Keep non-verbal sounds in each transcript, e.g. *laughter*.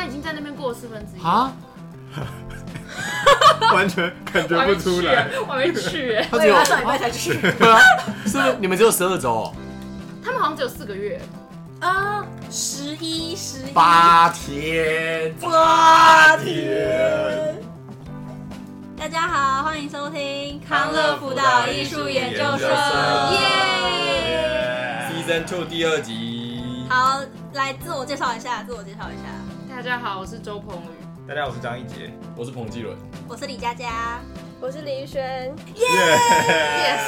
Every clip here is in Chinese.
他已经在那边过了四分之一啊，*laughs* 完全感觉不出来。我还没去哎，他只有他上礼拜才去。*laughs* 对啊，是不是你们只有十二周？他们好像只有四个月。啊，十一十一八天，八天。大家好，欢迎收听康乐辅导艺术研究所，耶！Season Two 第二集。好，来自我介绍一下，自我介绍一下。大家好，我是周鹏宇。大家好，我是张一杰，我是彭继伦，我是李佳佳，我是林轩。耶！Yes！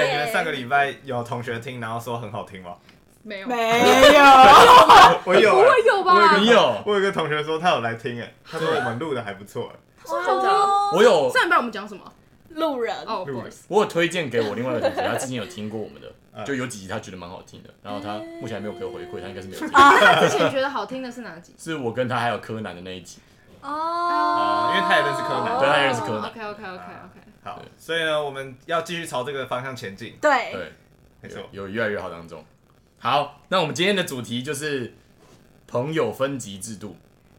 哎，你们上个礼拜有同学听，然后说很好听吗？没有，没有，*laughs* 我有，不会有吧？你有？我有个同学说他有来听，哎，他说我们录的还不错，哎。真的？我有。上礼拜我们讲什么？路人哦，不好意思。我有推荐给我另外一个同学，他之前有听过我们的，就有几集他觉得蛮好听的，然后他目前还没有给我回馈，他应该是没有听。他之前觉得好听的是哪集？是我跟他还有柯南的那一集。哦，因为他也认识柯南，对，他也认识柯南。OK OK OK OK。好，所以呢，我们要继续朝这个方向前进。对对，没错，有越来越好当中。好，那我们今天的主题就是朋友分级制度。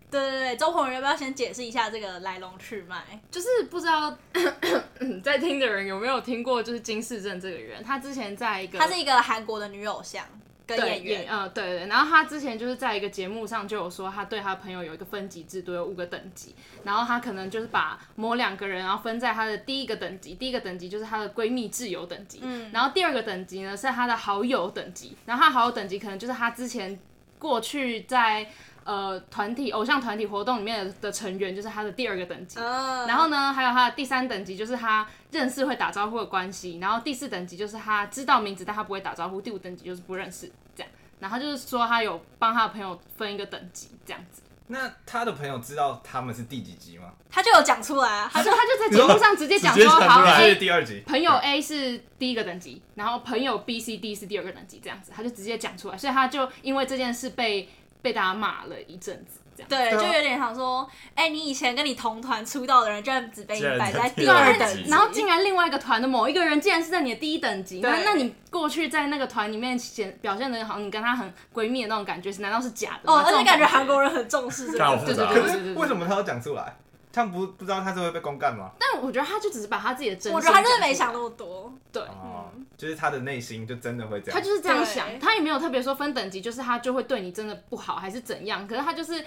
对对对，周鹏宇要不要先解释一下这个来龙去脉？就是不知道 *coughs* 在听的人有没有听过，就是金世正这个人，他之前在一个，他是一个韩国的女偶像跟演员，嗯，对对。然后他之前就是在一个节目上就有说，他对他的朋友有一个分级制度，有五个等级。然后他可能就是把某两个人，然后分在他的第一个等级，第一个等级就是他的闺蜜挚友等级，嗯，然后第二个等级呢是他的好友等级，然后他好友等级可能就是他之前过去在。呃，团体偶像团体活动里面的，的成员就是他的第二个等级，uh. 然后呢，还有他的第三等级就是他认识会打招呼的关系，然后第四等级就是他知道名字但他不会打招呼，第五等级就是不认识这样，然后就是说他有帮他的朋友分一个等级这样子。那他的朋友知道他们是第几级吗？他就有讲出来啊，他就他就在节目上直接讲说，好，A 是第二级，朋友 A 是第一个等级，然后朋友 B、C、D 是第二个等级这样子，他就直接讲出来，所以他就因为这件事被被大家骂了一阵子。对，就有点想说，哎、欸，你以前跟你同团出道的人，居然只被你摆在第二等级，然后竟然另外一个团的某一个人，竟然是在你的第一等级，那那你过去在那个团里面显表现的好，你跟他很闺蜜的那种感觉，是难道是假的？哦，而且感觉韩国人很重视这个，对对对，对对为什么他要讲出来？他不不知道他是会被公干吗？但我觉得他就只是把他自己的真心，我觉得他真的没想那么多，对，嗯，就是他的内心就真的会这样，他就是这样想，他也没有特别说分等级，就是他就会对你真的不好还是怎样，可是他就是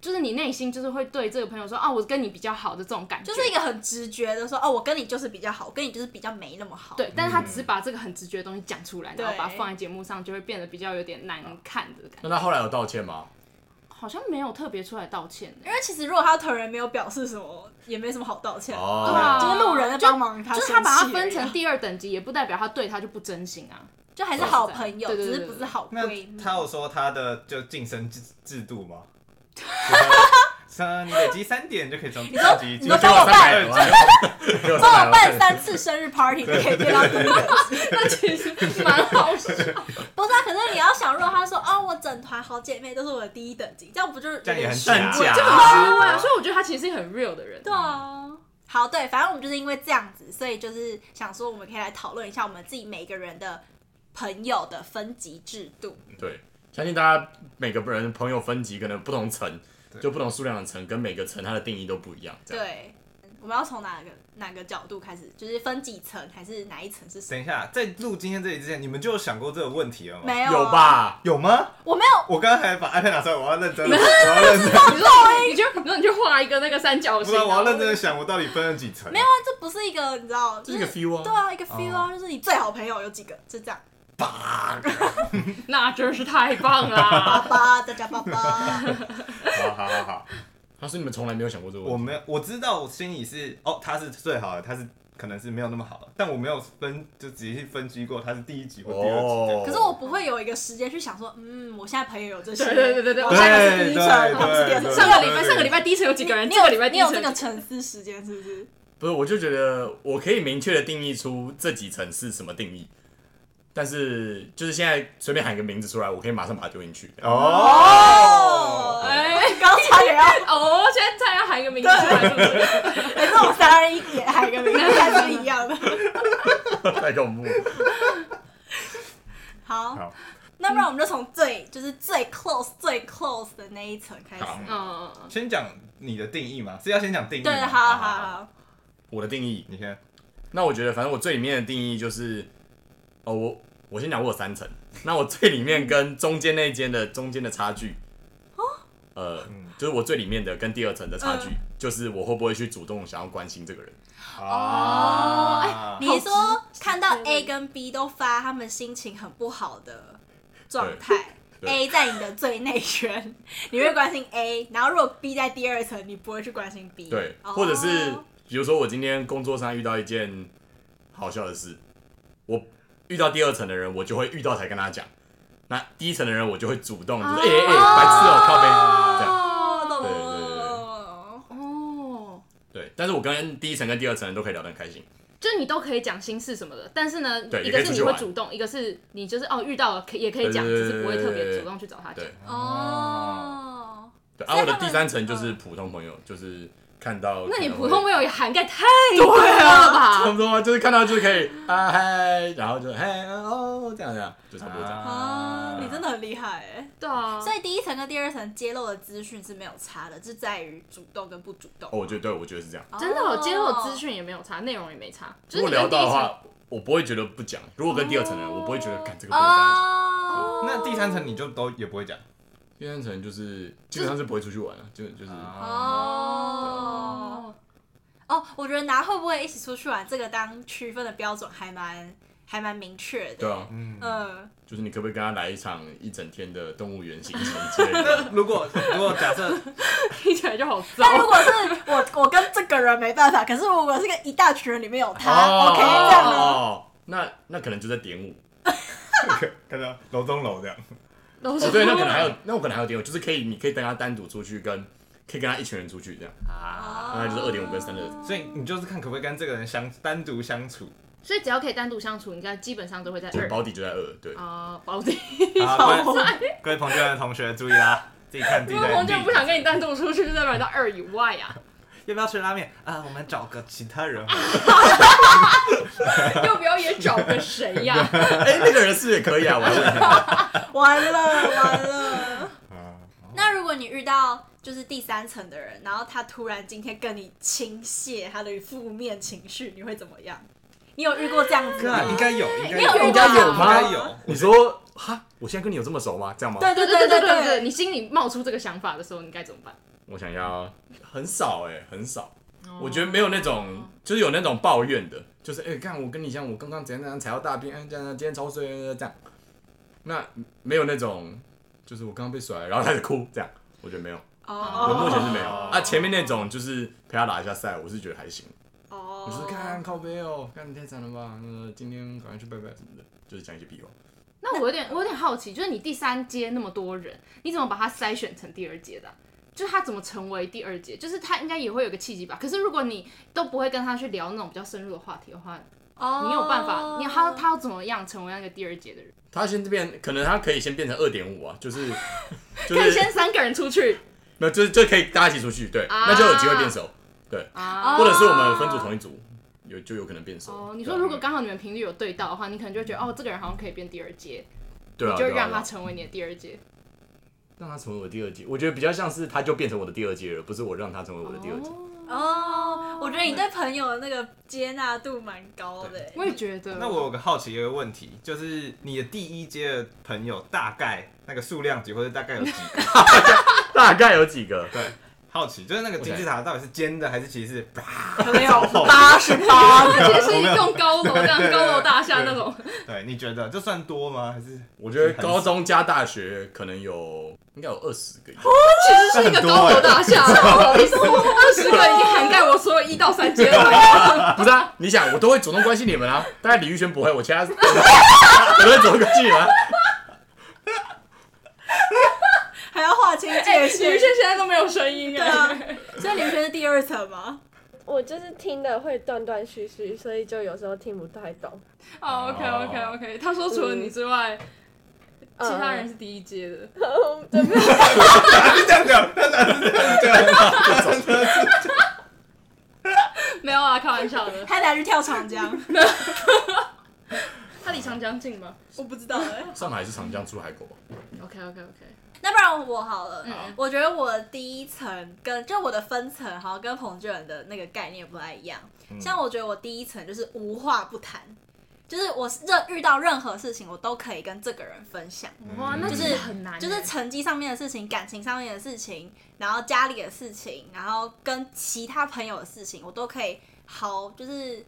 就是你内心就是会对这个朋友说，哦，我跟你比较好的这种感觉，就是一个很直觉的说，哦，我跟你就是比较好，我跟你就是比较没那么好，对，但是他只是把这个很直觉的东西讲出来，然后把它放在节目上，就会变得比较有点难看的感觉。那他后来有道歉吗？好像没有特别出来道歉，因为其实如果他本人没有表示什么，也没什么好道歉。哦，对啊，就是路人在帮忙他，就是他把他分成第二等级，也不代表他对他就不真心啊，就还是好朋友，只是不是好闺蜜。他有说他的就晋升制制度吗？*laughs* 你累积三点就可以从你说，你说帮我办，*laughs* 帮我办三次生日 party 就 *laughs* 可以变到第一等级，*laughs* 那其实蛮好笑。不是啊，可是你要想，如果他说哦，我整团好姐妹都是我的第一等级，这样不就是这样也很假，就很虚伪。所以我觉得他其实是很 real 的人。对啊，好，对，反正我们就是因为这样子，所以就是想说，我们可以来讨论一下我们自己每个人的朋友的分级制度。对，相信大家每个人朋友分级可能不同层。就不同数量的层，跟每个层它的定义都不一样。对，我们要从哪个哪个角度开始？就是分几层，还是哪一层是？等一下，在录今天这里之前，你们就有想过这个问题了吗？没有，有吧？有吗？我没有。我刚刚还把 iPad 拿出来，我要认真，我要认真。你就你说你就画一个那个三角形。我要认真的想，我到底分了几层？没有啊，这不是一个，你知道，这是一个 feel 啊。对啊，一个 feel 啊，就是你最好朋友有几个，就这样。八个，那真是太棒了！爸爸，大家爸爸。好好好好。他说：“你们从来没有想过这个问题。”我没有，我知道我心里是哦，他是最好的，他是可能是没有那么好的，但我没有分，就直接去分析过他是第一级或第二级。哦。可是我不会有一个时间去想说，嗯，我现在朋友有这些，对对对对对，我现在是第一层，他们是第二层。上个礼拜上个礼拜第一层有几个人？你有礼拜你有这个沉思时间是不是？不是，我就觉得我可以明确的定义出这几层是什么定义。但是就是现在随便喊一个名字出来，我可以马上把它丢进去。哦，哎，刚才也要哦，现在再要喊一个名字出来，是不是？哎，这种三二一也喊一个名字还是一样的，*laughs* 太恐怖。*laughs* 好，那不然我们就从最就是最 close 最 close 的那一层开始。嗯嗯嗯，先讲你的定义嘛，是要先讲定义吗。对，好好好好。我的定义，你先。那我觉得反正我最里面的定义就是，哦，我我先讲我有三层，*laughs* 那我最里面跟中间那间的中间的差距，呃，就是我最里面的跟第二层的差距，就是我会不会去主动想要关心这个人。哦，哎、啊你说看到 A 跟 B 都发他们心情很不好的状态对，A 在你的最内圈，*laughs* 你会关心 A，然后如果 B 在第二层，你不会去关心 B。对，哦。或者是比如说我今天工作上遇到一件好笑的事，我遇到第二层的人，我就会遇到才跟他讲。那第一层的人，我就会主动就是哎哎哎，白痴哦，靠背这样。对对对了。哦，对，但是我跟第一层跟第二层人都可以聊得很开心。就是你都可以讲心事什么的，但是呢，对一个是你也可以出去玩会主动，一个是你就是哦遇到了可以也可以讲，对对对只是不会特别主动去找他讲。对哦，对，啊，我的第三层就是普通朋友，就是看到那你普通朋友也涵盖太多了吧差？不多啊，就是看到就可以啊嗨，然后就嘿哦这样这样，就差不多这样。啊，你真的很厉害哎。对啊，所以第一层跟第二层揭露的资讯是没有差的，就在于主动跟不主动。哦，我觉得对，我觉得是这样。真的，我揭露的资讯也没有差，内容也没差。如果聊到的话，我不会觉得不讲。如果跟第二层的人，我不会觉得，干这个不能跟他讲。哦，那第三层你就都也不会讲。第三层就是基本上是不会出去玩了，就就是哦哦，我觉得拿会不会一起出去玩这个当区分的标准还蛮还蛮明确的。对啊，嗯，嗯，就是你可不可以跟他来一场一整天的动物园行程之类的？*laughs* 如果如果假设 *laughs* 听起来就好糟。但如果是我我跟这个人没办法，可是如果是个一大群人里面有他、哦 o k 这样呢？哦，那那可能就在点五。*laughs* 看到楼中楼这样，都哦，对，那可能还有，那我可能还有点五，就是可以，你可以跟他单独出去，跟可以跟他一群人出去这样，啊，那就是二点五跟三的。所以你就是看可不可以跟这个人相单独相处。所以只要可以单独相处，应该基本上都会在二。保底就在二，对。啊，保底。*laughs* 好，各位各位彭俊的同学注意啦，自己看自如己的果彭俊不想跟你单独出去，就代表到二以外啊。要不要吃拉面啊？我们找个其他人。*laughs* 要不要也找个谁呀？*laughs* 哎，那个人是不是也可以啊？我还问他完了完了。啊 *laughs* 那如果你遇到就是第三层的人，然后他突然今天跟你倾泻他的负面情绪，你会怎么样？你有遇过这样子吗？应该有，应该你有应该有吗应该有。你说哈，我现在跟你有这么熟吗？这样吗？对对对对对对对，你心里冒出这个想法的时候，你该怎么办？我想要很少哎，很少。哦我觉得没有那种，就是有那种抱怨的，就是哎，看我跟你像，我刚刚怎样怎样踩到大便，哎，这样今天超衰这样。那没有那种，就是我刚刚被甩，然后开始哭这样，我觉得没有。哦我目前是没有哦啊。前面那种就是陪他打一下赛，我是觉得还行。哦就是看靠背哦，看你太惨了吧？那个今天赶快去拜拜什么的，就是讲一些屁话。那我有点，我有点好奇，就是你第三阶那么多人，你怎么把它筛选成第二阶的啊、就是他怎么成为第二节？就是他应该也会有个契机吧？可是如果你都不会跟他去聊那种比较深入的话题的话，哦你有办法？你他他要怎么样成为那个第二节的人？他先变，可能他可以先变成二点五啊，就是 *laughs* 就是可以先三个人出去没有，就是就可以大家一起出去，对，啊那就有机会变熟，对，啊？或者是我们分组同一组，有就有可能变熟。哦，你说如果刚好你们频率有对到的话，你可能就会觉得哦，这个人好像可以变第二阶，对啊，你就让他成为你的第二阶。让他成为我的第二季，我觉得比较像是他就变成我的第二季了，不是我让他成为我的第二季。哦，我觉得你对朋友的那个接纳度蛮高的欸。我也觉得。那我有个好奇的一个问题，就是你的第一阶的朋友大概那个数量级，或者大概有几个？*laughs* 大概有几个？对，好奇就是那个金字塔到底是尖的，还是其实是可能有 *laughs* 八十八个。其实是一栋高楼这样高楼大厦那种，对？你觉得这算多吗？还是我觉得高中加大学可能有应该有二十个。其实是一个高楼大厦。不好意思，二十个已经涵盖我所有一到三阶了。*laughs* 不是啊，你想我都会主动关心你们啊，大概李宇轩不会，我其他我都会主动关心你们啊。*laughs* 还要划清界李宇限轩。现在都没有声音对啊哎。，所以李宇轩是第二层吗？我就是听的会断断续续，所以就有时候听不太懂。哦，OK OK OK，他说除了你之外，嗯其他人是第一阶的。对不是这样讲？他哪是这样讲？没有啊，开玩笑的。他等下去跳长江。*laughs* 他离长江江近吗我不知道哎、上海是长江出海口吧？？OK OK OK，那不然我好了，嗯我觉得我第一层跟就我的分层，好像跟彭俊仁的那个概念不太一样。像我觉得我第一层就是无话不谈，就是我任遇到任何事情，我都可以跟这个人分享。哇，那就是很难欸，就是成绩上面的事情、感情上面的事情，然后家里的事情，然后跟其他朋友的事情，我都可以好，就是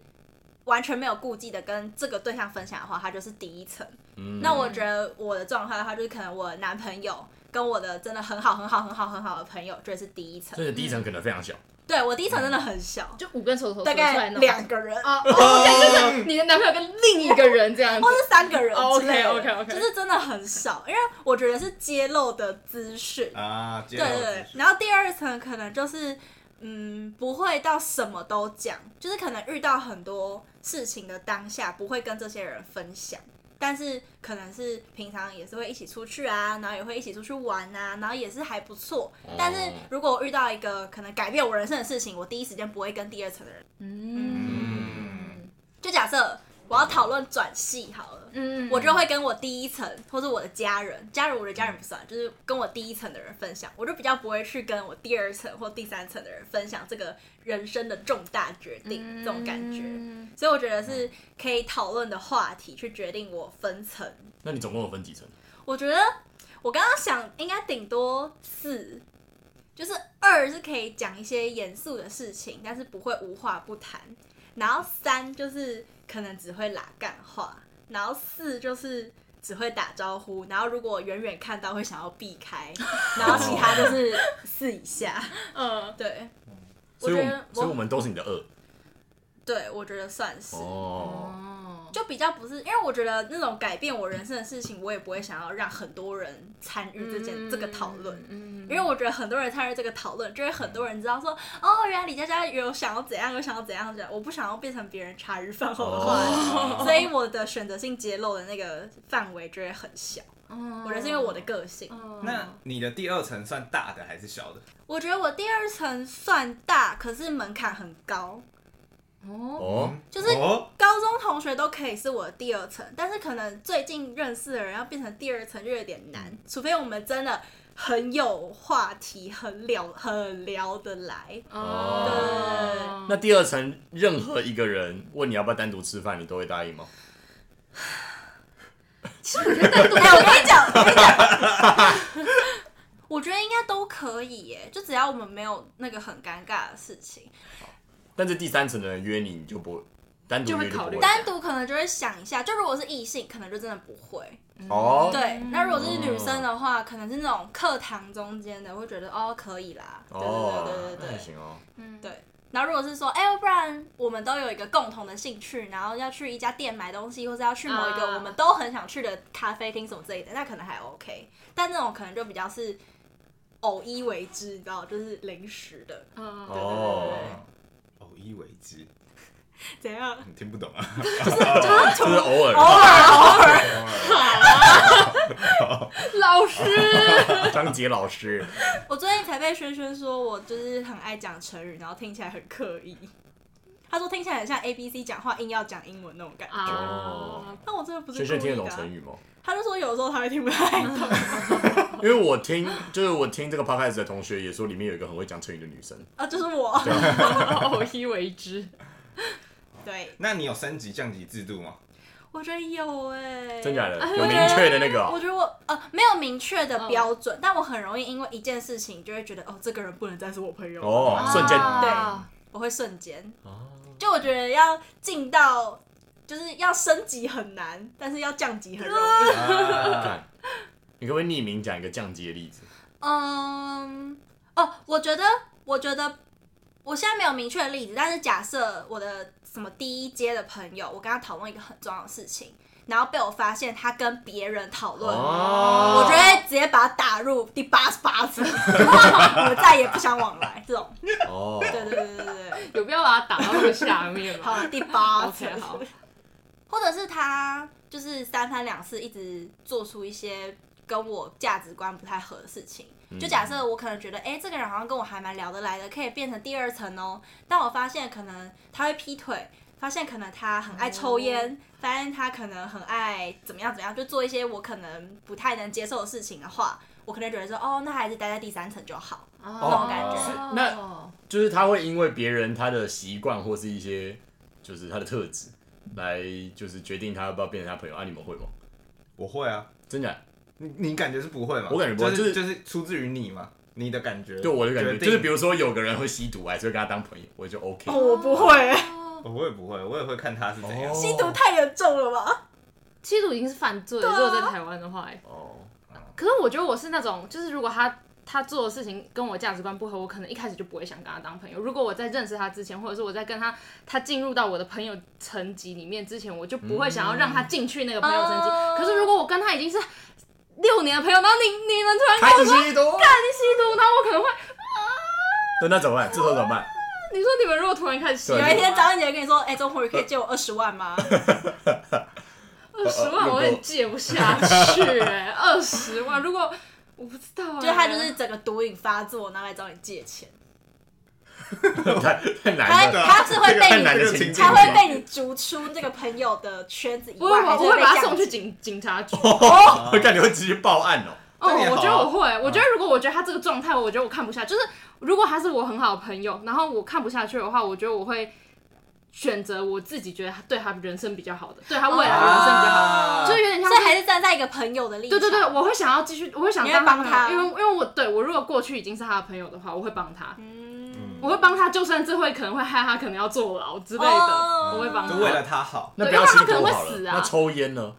完全没有顾忌的跟这个对象分享的话，他就是第一层。嗯，那我觉得我的状态的话，就是可能我的男朋友跟我的真的很好、很好、很好、很好的朋友，就是第一层所。以第一层可能非常小，对我第一层真的很小，就五根手指头大概那种两个人。哦，哦 *laughs* 就是你的男朋友跟另一个人这样。子 *laughs* 或。是三个人之类的。OK，OK，OK。就是真的很少，因为我觉得是揭露的资讯，啊，对对，然后第二层可能就是，嗯，不会到什么都讲，就是可能遇到很多事情的当下，不会跟这些人分享，但是可能是平常也是会一起出去啊，然后也会一起出去玩啊，然后也是还不错。但是如果我遇到一个可能改变我人生的事情，我第一时间不会跟第二层的人，嗯。就假设我要讨论转系好了。嗯我就会跟我第一层或是我的家人，家人我的家人不算，就是跟我第一层的人分享，我就比较不会去跟我第二层或第三层的人分享这个人生的重大决定、这种感觉，嗯所以我觉得是可以讨论的话题去决定我分层。那你总共有分几层？我觉得我刚刚想应该顶多四，就是二是可以讲一些严肃的事情，但是不会无话不谈，然后三就是可能只会拉干话。然后四就是只会打招呼，然后如果远远看到会想要避开，*laughs* 然后其他就是四以下。嗯，对，所以我我觉得我所以我们都是你的二对我觉得算是，哦。哦，就比较不是，因为我觉得那种改变我人生的事情，我也不会想要让很多人参与这件、这个讨论。嗯，因为我觉得很多人参与这个讨论，就会很多人知道说，哦，原来李佳佳有想要怎样，有想要怎样的，我不想要变成别人茶余饭后的话题，*laughs* 所以我的选择性揭露的那个范围就会很小。我觉得是因为我的个性。那你的第二层算大的还是小的？我觉得我第二层算大，可是门槛很高，哦，哦，就是哦，高中同学都可以是我的第二层，但是可能最近认识的人要变成第二层就有点难，除非我们真的很有话题，很聊很聊得来。哦，那第二层任何一个人问你要不要单独吃饭，你都会答应吗？*laughs* 哎、我跟你讲，我跟你讲，我觉得应该都可以耶，就只要我们没有那个很尴尬的事情，但是第三层的人约你，你就不单独就会就会考虑单独可能就会想一下。就如果是异性，可能就真的不会。哦。对，那如果是女生的话，可能是那种课堂中间的，会觉得哦可以啦。对对哦，对对对对。那行哦。对，然后如果是说，哎、不然我们都有一个共同的兴趣，然后要去一家店买东西，或者要去某一个啊我们都很想去的咖啡厅什么之类的，那可能还 OK。但那种可能就比较是偶一为之，你知道，就是临时的。嗯，哦，偶一为之，*laughs* 怎样？你听不懂啊？就是 *laughs* 偶尔，偶尔偶尔，*laughs* 老师，张杰老师，我最近才被轩轩说我就是很爱讲成语，然后听起来很刻意。他说听起来很像 A B C 讲话硬要讲英文那种感觉。哦，但我真的不是轩轩听得懂成语吗？他就说有时候他会听不太懂。因为我听，就是我听这个 podcast 的同学也说，里面有一个很会讲成语的女生。啊，就是我。偶 *laughs* 一为之，对，那你有升级降级制度吗？我觉得有哎、真假的？哎有明确的那个哦？我觉得我呃没有明确的标准，但我很容易因为一件事情就会觉得哦，这个人不能再是我朋友。哦，瞬间啊对，我会瞬间。哦就我觉得要进到，就是要升级很难，但是要降级很容易。你可不可以匿名讲一个降级的例子？嗯，哦，我觉得，我觉得我现在没有明确的例子，但是假设我的什么第一阶的朋友，我跟他讨论一个很重要的事情，然后被我发现他跟别人讨论。哦我就会直接把他打入第八十八次，*laughs* 我再也不想往来。这种，哦，对对对对对对。有必要把他打到那个下面吗？*laughs* 好，第八 OK，层好，或者是他就是三番两次一直做出一些跟我价值观不太合的事情。就假设我可能觉得，哎、这个人好像跟我还蛮聊得来的，可以变成第二层哦。但我发现可能他会劈腿，发现可能他很爱抽烟，发现他可能很爱怎么样怎么样，就做一些我可能不太能接受的事情的话，我可能觉得说，哦，那还是待在第三层就好，那种感觉。哦那就是他会因为别人他的习惯或是一些就是他的特质来就是决定他要不要变成他朋友啊？你们会吗？我会啊，真的？你你感觉是不会吗？我感觉不会就是就是就是出自于你嘛，你的感觉。对我的感觉就是，比如说有个人会吸毒，我还是会跟他当朋友，我就 OK。哦，我不会，我也不会，我也会看他是怎样。哦吸毒太严重了吧？吸毒已经是犯罪了，啊如果在台湾的话、欸，哦，可是我觉得我是那种，就是如果他他做的事情跟我价值观不合，我可能一开始就不会想跟他当朋友。如果我在认识他之前，或者是我在跟他他进入到我的朋友层级里面之前，我就不会想要让他进去那个朋友层级。哦可是如果我跟他已经是六年的朋友，然后你你们突然跟开我说始吸毒，你吸毒，然后我可能会，对，那怎么办？这时候怎么办？你说你们如果突然开始吸毒，有一天张姐跟你说，哎、周宏宇可以借我二十万吗？*laughs* 二十万我有点借不下去、哎，二十万，如果我不知道、欸 *laughs* 就他就是整个毒瘾发作，然后来找你借钱，*laughs* 太太难了，他是会被你，他会被你逐出这个朋友的圈子以不会，外，我还是我会把他送去警警察局。哦，我感觉会直接报案哦。哦，我觉得我会，我觉得如果我觉得他这个状态，我觉得我看不下，就是如果他是我很好的朋友，然后我看不下去的话，我觉得我会选择我自己觉得他对他人生比较好的，对他未来人生比较好的，啊就是有点像是。所以还是站在一个朋友的立场。对对对，我会想要继续，我会想帮他因为因为我对我如果过去已经是他的朋友的话，我会帮他，嗯，我会帮他，就算这会可能会害他可能要坐牢之类的，哦我会帮他。就为了他好。那不要能会好了，死啊那抽烟呢？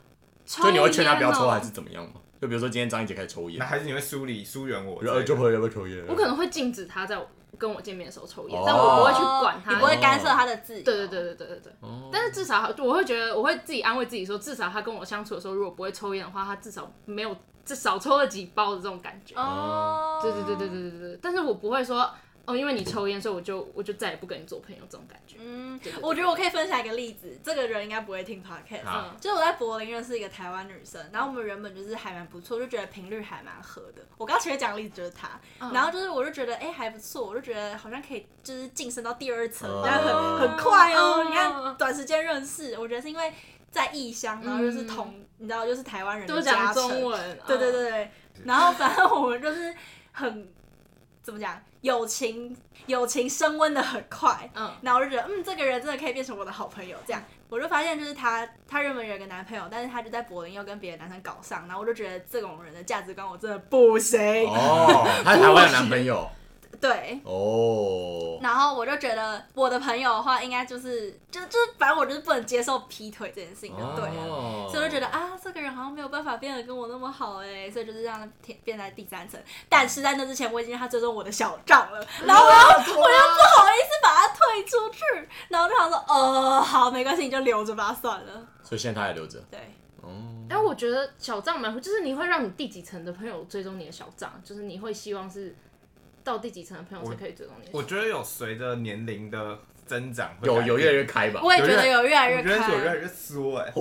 抽就你会劝他不要抽，还是怎么样吗？就比如说今天张一杰开始抽烟那，还是你会疏离疏远我就朋友要不要抽烟？我可能会禁止他在跟我见面的时候抽烟，哦但我不会去管他。你不会干涉他的自由。对对对对对对对。哦但是至少我会觉得，我会自己安慰自己说，至少他跟我相处的时候，如果不会抽烟的话，他至少没有至少抽了几包的这种感觉。哦，对对对对对对对。但是我不会说哦，因为你抽烟，所以我就我就再也不跟你做朋友这种感觉。嗯我觉得我可以分享一个例子，这个人应该不会听 podcast。嗯就是我在柏林认识一个台湾女生，然后我们原本就是还蛮不错，就觉得频率还蛮合的。我刚前面讲的例子就是她，嗯然后就是我就觉得哎、还不错，我就觉得好像可以就是晋升到第二层，哦然后很很快哦。嗯你看短时间认识，我觉得是因为在异乡，然后又是同，你知道就是台湾人讲中，文。对对嗯。对对，然后反正我们就是很怎么讲，友情友情升温的很快。嗯。然后我就觉得，嗯，这个人真的可以变成我的好朋友。这样，我就发现就是他，他原本有个男朋友，但是他就在柏林又跟别的男生搞上，然后我就觉得这种人的价值观我真的不行。哦，他是台湾有男朋友对，哦，然后我就觉得我的朋友的话，应该就是就就是反正我就是不能接受劈腿这件事情，就对了。哦所以我就觉得啊，这个人好像没有办法变得跟我那么好哎，所以就是让他变变在第三层。但是在那之前，我已经让他追踪我的小账了，*laughs* 然后我又我又不好意思把他退出去，然后就想说，呃，好，没关系，你就留着吧，算了。所以现在他还留着对，哦。但我觉得小账蛮，就是你会让你第几层的朋友追踪你的小账，就是你会希望是到第几层的朋友才可以追踪你。我觉得有随着年龄的增长会改变，有有越来越开吧？我也觉得有越来越我觉得有越来。越缩哎。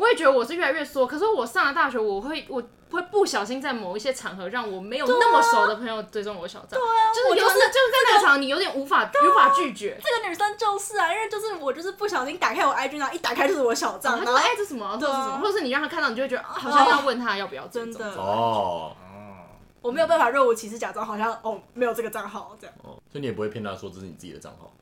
我也觉得我是越来越缩，可是我上了大学，我会我会不小心在某一些场合让我没有那么熟的朋友追踪我的小账，对啊，就是就是就是在那个场你有点无法无法拒绝。这个女生就是啊，因为就是我就是不小心打开我 IG，然后一打开就是我小账，然后他说哎、这什么，这是什么，或者是你让她看到，你就会觉得、啊好像要问她要不要追踪真的哦哦，我没有办法若无其事假装好像哦没有这个账号这样。哦，所以你也不会骗他说这是你自己的账号，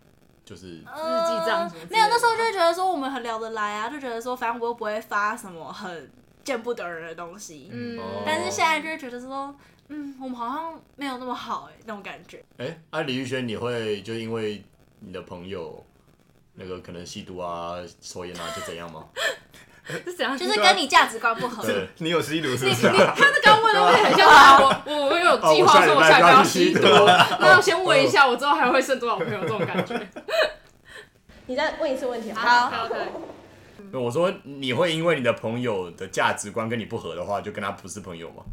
就是日记账什么之类的呃没有，那时候就会觉得说我们很聊得来啊，就觉得说反正我又不会发什么很见不得人的东西。嗯，哦但是现在就会觉得说，嗯，我们好像没有那么好哎、那种感觉。哎，啊，李宇轩，你会就因为你的朋友那个可能吸毒啊、抽烟啊，就怎样吗？是怎样？就是跟你价值观不合。对你有吸毒是你你不是啊？他是刚问的问题很像我我我有计划说我下一个要吸毒，哦我下礼拜要吸毒那要先问一下我之后还会剩多少朋友这种感觉。*laughs* 你再问一次问题好，OK，我说你会因为你的朋友的价值观跟你不合的话，就跟他不是朋友吗？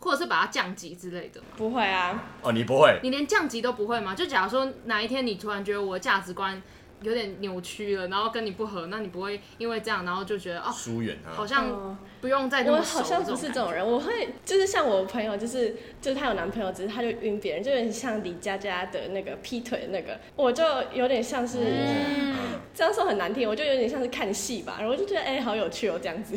或者是把他降级之类的嘛。不会啊，哦，你不会，你连降级都不会吗？就假如说哪一天你突然觉得我的价值观有点扭曲了，然后跟你不合，那你不会因为这样，然后就觉得哦，疏远他，好像不用再那我好像不是这种人，我会就是像我朋友，就是就是她有男朋友，只是她就晕别人，就有点像李佳佳的那个劈腿那个，我就有点像是、嗯这样说很难听，我就有点像是看戏吧，然后我就觉得哎、好有趣哦这样子。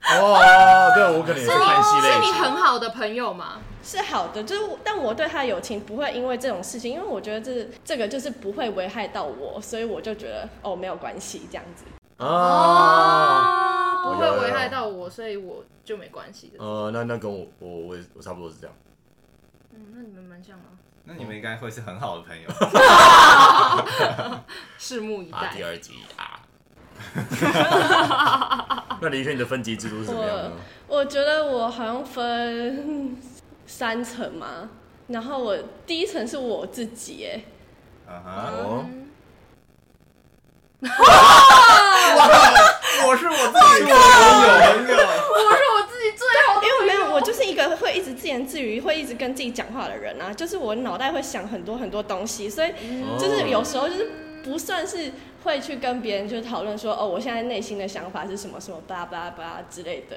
哦，对，我可能也是看戏类型。是你很好的朋友吗？是好的，就是但我对他友情不会因为这种事情，因为我觉得这这个就是不会危害到我，所以我就觉得哦没有关系这样子。啊，不会危害到我，所以我就没关系的。呃，那那跟我我我也我差不多是这样。嗯，那你们蛮像啊，那你们应该会是很好的朋友。*laughs* 拭目以啊，待第。二集啊。*laughs* 那李宇轩，你的分级制度是怎么样呢？我觉得我好像分三层嘛，然后我第一层是我自己，哎，啊我是我自己的朋友，朋友。我是我自己最好的因为没有，我就是一个会一直自言自语、会一直跟自己讲话的人啊，就是我脑袋会想很多很多东西，所以就是有时候就是不算是会去跟别人就讨论说，哦，我现在内心的想法是什么什么巴拉巴拉巴拉之类的。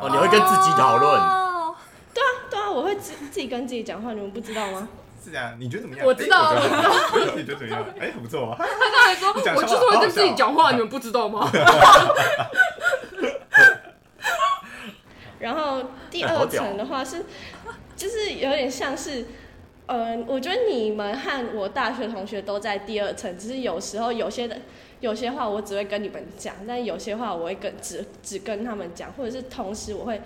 哦，你会跟自己讨论。哦对啊，对啊，我会自自己跟自己讲话，你们不知道吗？是啊，你觉得怎么样？我知道哎我知道。你觉得怎么样？哎，很不错啊。他刚才说，我就是会跟自己讲话，你们不知道吗？*laughs* 然后第二层的话是，就是有点像是，嗯，我觉得你们和我大学同学都在第二层，只是有时候有些的有些话我只会跟你们讲，但有些话我会跟只只跟他们讲，或者是同时我会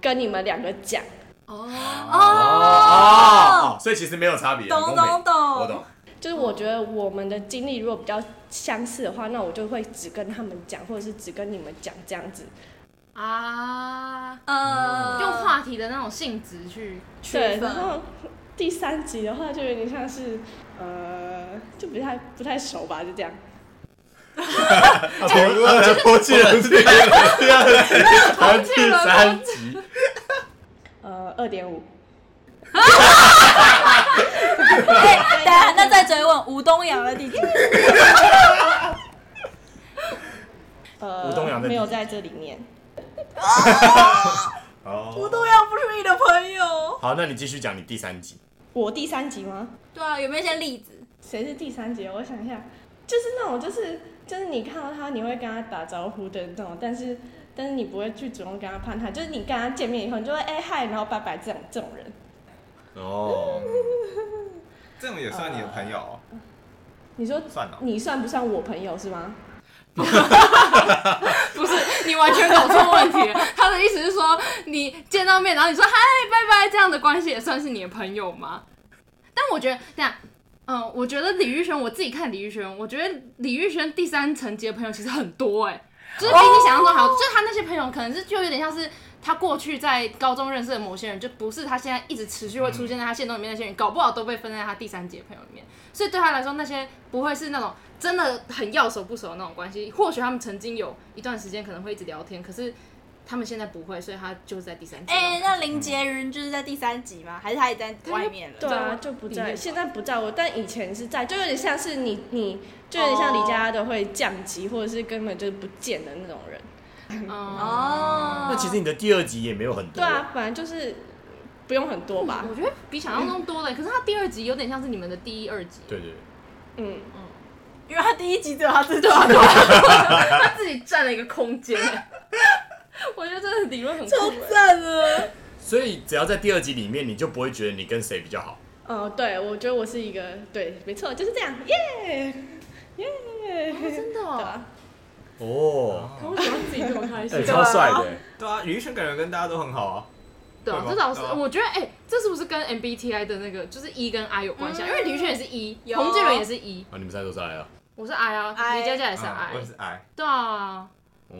跟你们两个讲。哦，哦，所以其实没有差别，懂懂懂我懂。就是我觉得我们的经历如果比较相似的话，那我就会只跟他们讲，或者是只跟你们讲这样子。啊，呃，用话题的那种性质去对，区分然后第三集的话就有点像是，呃，就不太不太熟吧，就这样。*laughs* 前二人抛弃了第二集和第三集，呃，二点五。哎，等一下，那再追问吴东阳的第几？呃，吴东阳没有在这里面。吴哦，东阳不是你的朋友。好，那你继续讲你第三集。我第三集吗？对啊，有没有一些例子？谁是第三集？我想一下，就是那种，就是就是你看到他，你会跟他打招呼的那种，但是但是你不会去主动跟他攀谈，就是你跟他见面以后，你就会哎嗨，然后拜拜这种这种人。哦，这种也算你的朋友哦？你说算了。你算不算我朋友是吗？*laughs* 不是，你完全搞错问题了。他的意思是说，你见到面，然后你说嗨，拜拜，这样的关系也算是你的朋友吗？但我觉得这样，嗯，我觉得李玉轩，我自己看李玉轩，我觉得李玉轩第三层级的朋友其实很多哎、就是比你想象中还要，就是他那些朋友可能是就有点像是他过去在高中认识的某些人，就不是他现在一直持续会出现在他现实里面那些人，搞不好都被分在他第三级的朋友里面。所以对他来说，那些不会是那种真的很要熟不熟的那种关系。或许他们曾经有一段时间可能会一直聊天，可是他们现在不会，所以他就是在第三集。哎，那林杰云就是在第三集吗？还是他也在外面了？对啊，就不在，现在不在我，但以前是在，就有点像是你你，就有点像李佳的会降级，或者是根本就是不见的那种人。嗯哦，那其实你的第二集也没有很多。对啊，本来就是不用很多吧。我觉得比想象中多了。可是他第二集有点像是你们的第一、二集，对对对，嗯，因为他第一集只有他自己。*laughs* 他自己占了一个空间。*laughs* 我觉得这个理论很酷欸。赞啊。所以只要在第二集里面，你就不会觉得你跟谁比较好。哦，对，我觉得我是一个，对，没错，就是这样，耶耶，真的哦，对啊，哦，我喜欢自己这么开哎，心。超帅的。对啊，李宇轩感觉跟大家都很好啊。对啊，这倒是对啊，我觉得，哎，这是不是跟 MBTI 的那个就是 E 跟 I 有关系啊？因为李宇轩也是 E，有洪志伦也是 E，啊，你们三个都是 I 啊？我是 I 啊，I 李佳佳也是啊 I 我也。是 I。对啊，哦，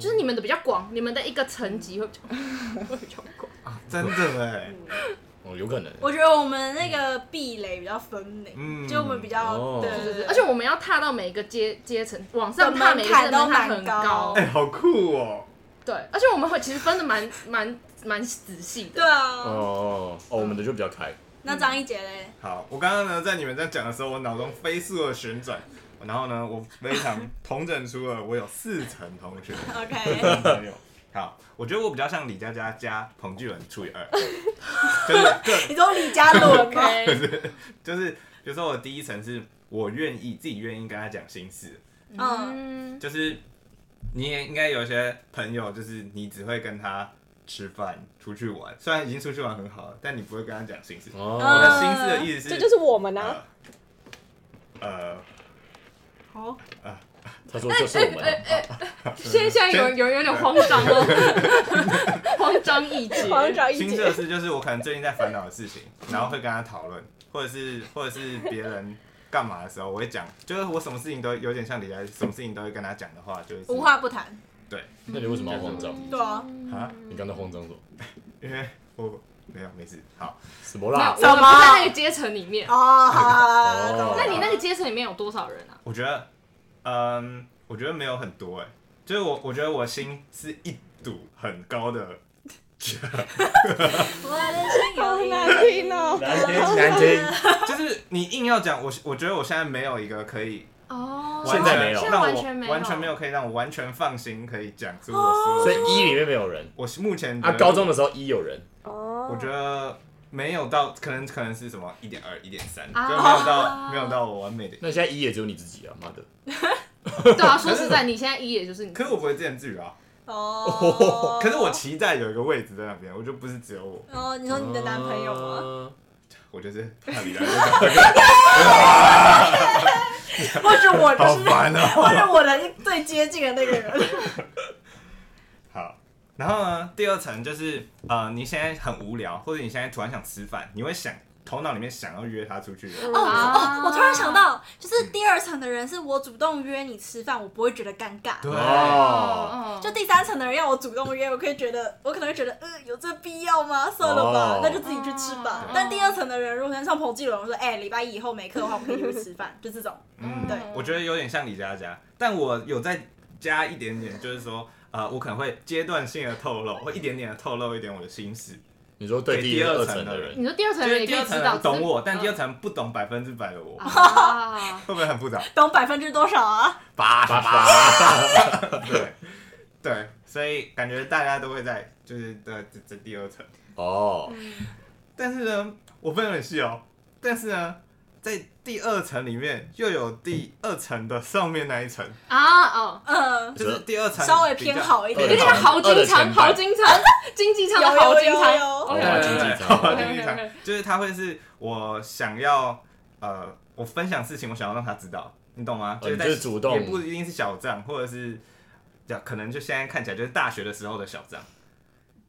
就是你们的比较广，你们的一个层级会比较 *laughs* 会比较广。真的哎。*laughs* 哦，有可能。我觉得我们那个壁垒比较分明，嗯就我们比较哦对对对对，而且我们要踏到每一个阶阶层，往上踏每一个门槛都阶层它很蛮高高。哎，好酷哦。对，而且我们会其实分的蛮蛮蛮仔细的。对啊，哦哦，我们的就比较开。那张一杰嘞？好，我刚刚呢在你们在讲的时候，我脑中飞速的旋转，然后呢，我非常 *laughs* 同整出了我有四层同学 *laughs* OK 朋友。好，我觉得我比较像李佳佳加彭巨文除以二，就是 *laughs* 各你说李佳伦吗？OK，就是比如说我第一层是我愿意自己愿意跟他讲心事，嗯，嗯，就是你也应该有一些朋友，就是你只会跟他吃饭、出去玩，虽然已经出去玩很好了，但你不会跟他讲心事。我哦，的心事的意思是，这就是我们啊。呃，呃好，他说就是我们啊，现在现在有有人有点慌张哦，*laughs* 慌张意志，黄找一姐心事的，事就是我可能最近在烦恼的事情，然后会跟他讨论，或者是或者是别人干嘛的时候，我会讲，就是我什么事情都有点像李佳，什么事情都会跟他讲的话，就是无话不谈。对。那你为什么要慌张？对啊，啊，你刚才慌张什么？*laughs* 因为我没有没事，好，什么啦？我们不在那个阶层里面。哦，好那你那个阶层里面有多少人啊？我觉得，嗯，我觉得没有很多哎，就是我我觉得我心是一堵很高的，我的心好有一难听哦。难听难听，就是你硬要讲我，我觉得我现在没有一个可以哦，现在没有让完全没有，我完全没有可以让我完全放心可以讲出我所有的。所以一里面没有人我目前啊。高中的时候一有人，哦，我觉得没有到，可能可能是什么一点二、一点三，啊就没有到没有到我完美的。那现在一也只有你自己啊，妈的！*laughs* 对啊，说实在，你现在一也就是你。可是我不会自言自语啊。哦，可是我期待有一个位置在那边，我就不是只有我，哦，你说你的男朋友吗？吗？*laughs* 我就是他里来或者我好就是，烦哦。或者我的最接近的那个人。好，然后呢，第二层就是呃，你现在很无聊，或者你现在突然想吃饭，你会想头脑里面想要约他出去。哦啊哦，我突然想到，就是第二层的人是我主动约你吃饭，我不会觉得尴尬。对就第三层的人要我主动约，我可以觉得，我可能会觉得，呃，有这必要吗？算了吧，哦那就自己去吃吧。哦但第二层的人，如果像彭继龙说，哎、礼拜一以后没课的话，我们可以去吃饭，就这种。嗯，对我觉得有点像李佳佳，但我有再加一点点，就是说，呃，我可能会阶段性的透露，会一点点的透露一点我的心事。你说对第二层的人。你人，说第二层就是第二层人也可以知道，懂我，但第二层层不懂百分之百的我，啊，*laughs* 会不会很复杂？懂百分之多少啊？八八。八，*laughs* 对。对，所以感觉大家都会在就是的这这第二层，哦，但是呢，我分得很细哦，但是呢，在第二层里面又有第二层的上面那一层，啊哦，嗯，就是第二层稍微偏好一点对有点像豪金仓，二的前半豪金仓，*laughs* 经济舱的豪金仓。有有有有哦 OK，经济舱好经济舱就是他会是我想要呃，我分享事情，我想要让他知道，你懂吗？哦是在就是主动也不一定是小账，或者是。可能就现在看起来就是大学的时候的小账，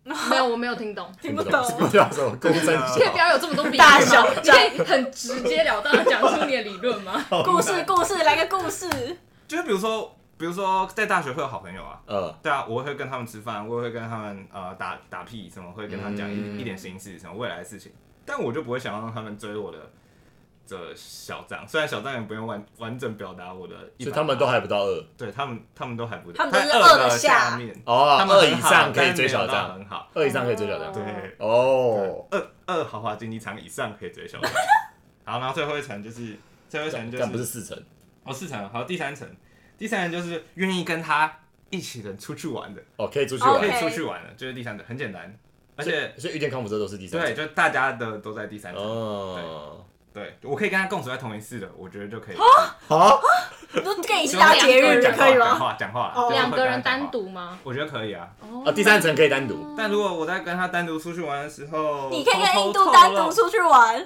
*laughs* 没有，我没有听懂。*laughs* 听不懂。不要说公真你可以不要有这么多比喻大小。可以很直截了当的讲出你的理论吗？*laughs* 故事故事来个故事，就是比如说，比如说在大学会有好朋友啊，呃，对啊，我会跟他们吃饭，我也会跟他们呃打打屁什么，会跟他们讲一、嗯。一点心事，什么未来的事情，但我就不会想要让他们追我的这小账，虽然小账也不用完完整表达我的100，所以他们都还不到二。对他们他们都还不到，他们都是在二的的下。面，哦他，们二以上可以追小账，很好，二以上可以追小账，对。哦，二二豪华经济舱以上可以追小账，*laughs* 好，然后最后一层就是最后一层就但不是是四层，哦四层，好第三层，第三层就是愿意跟他一起人出去玩的，哦，可以出去玩。OK，以。出去玩的，就是第三层，很简单，而且所以遇见康辅车都是第三对，层，就大家的都在第三层，哦，对我可以跟他共处在同一室的，我觉得就可以，好，跟你去搭捷运就可以讲吗？话讲话，哦。就是会两个人跟他讲话。单，独吗？我觉得可以啊，哦啊，第三层可以单独，但如果我在跟他单独出去玩的时候，你可以跟印度单独出去玩，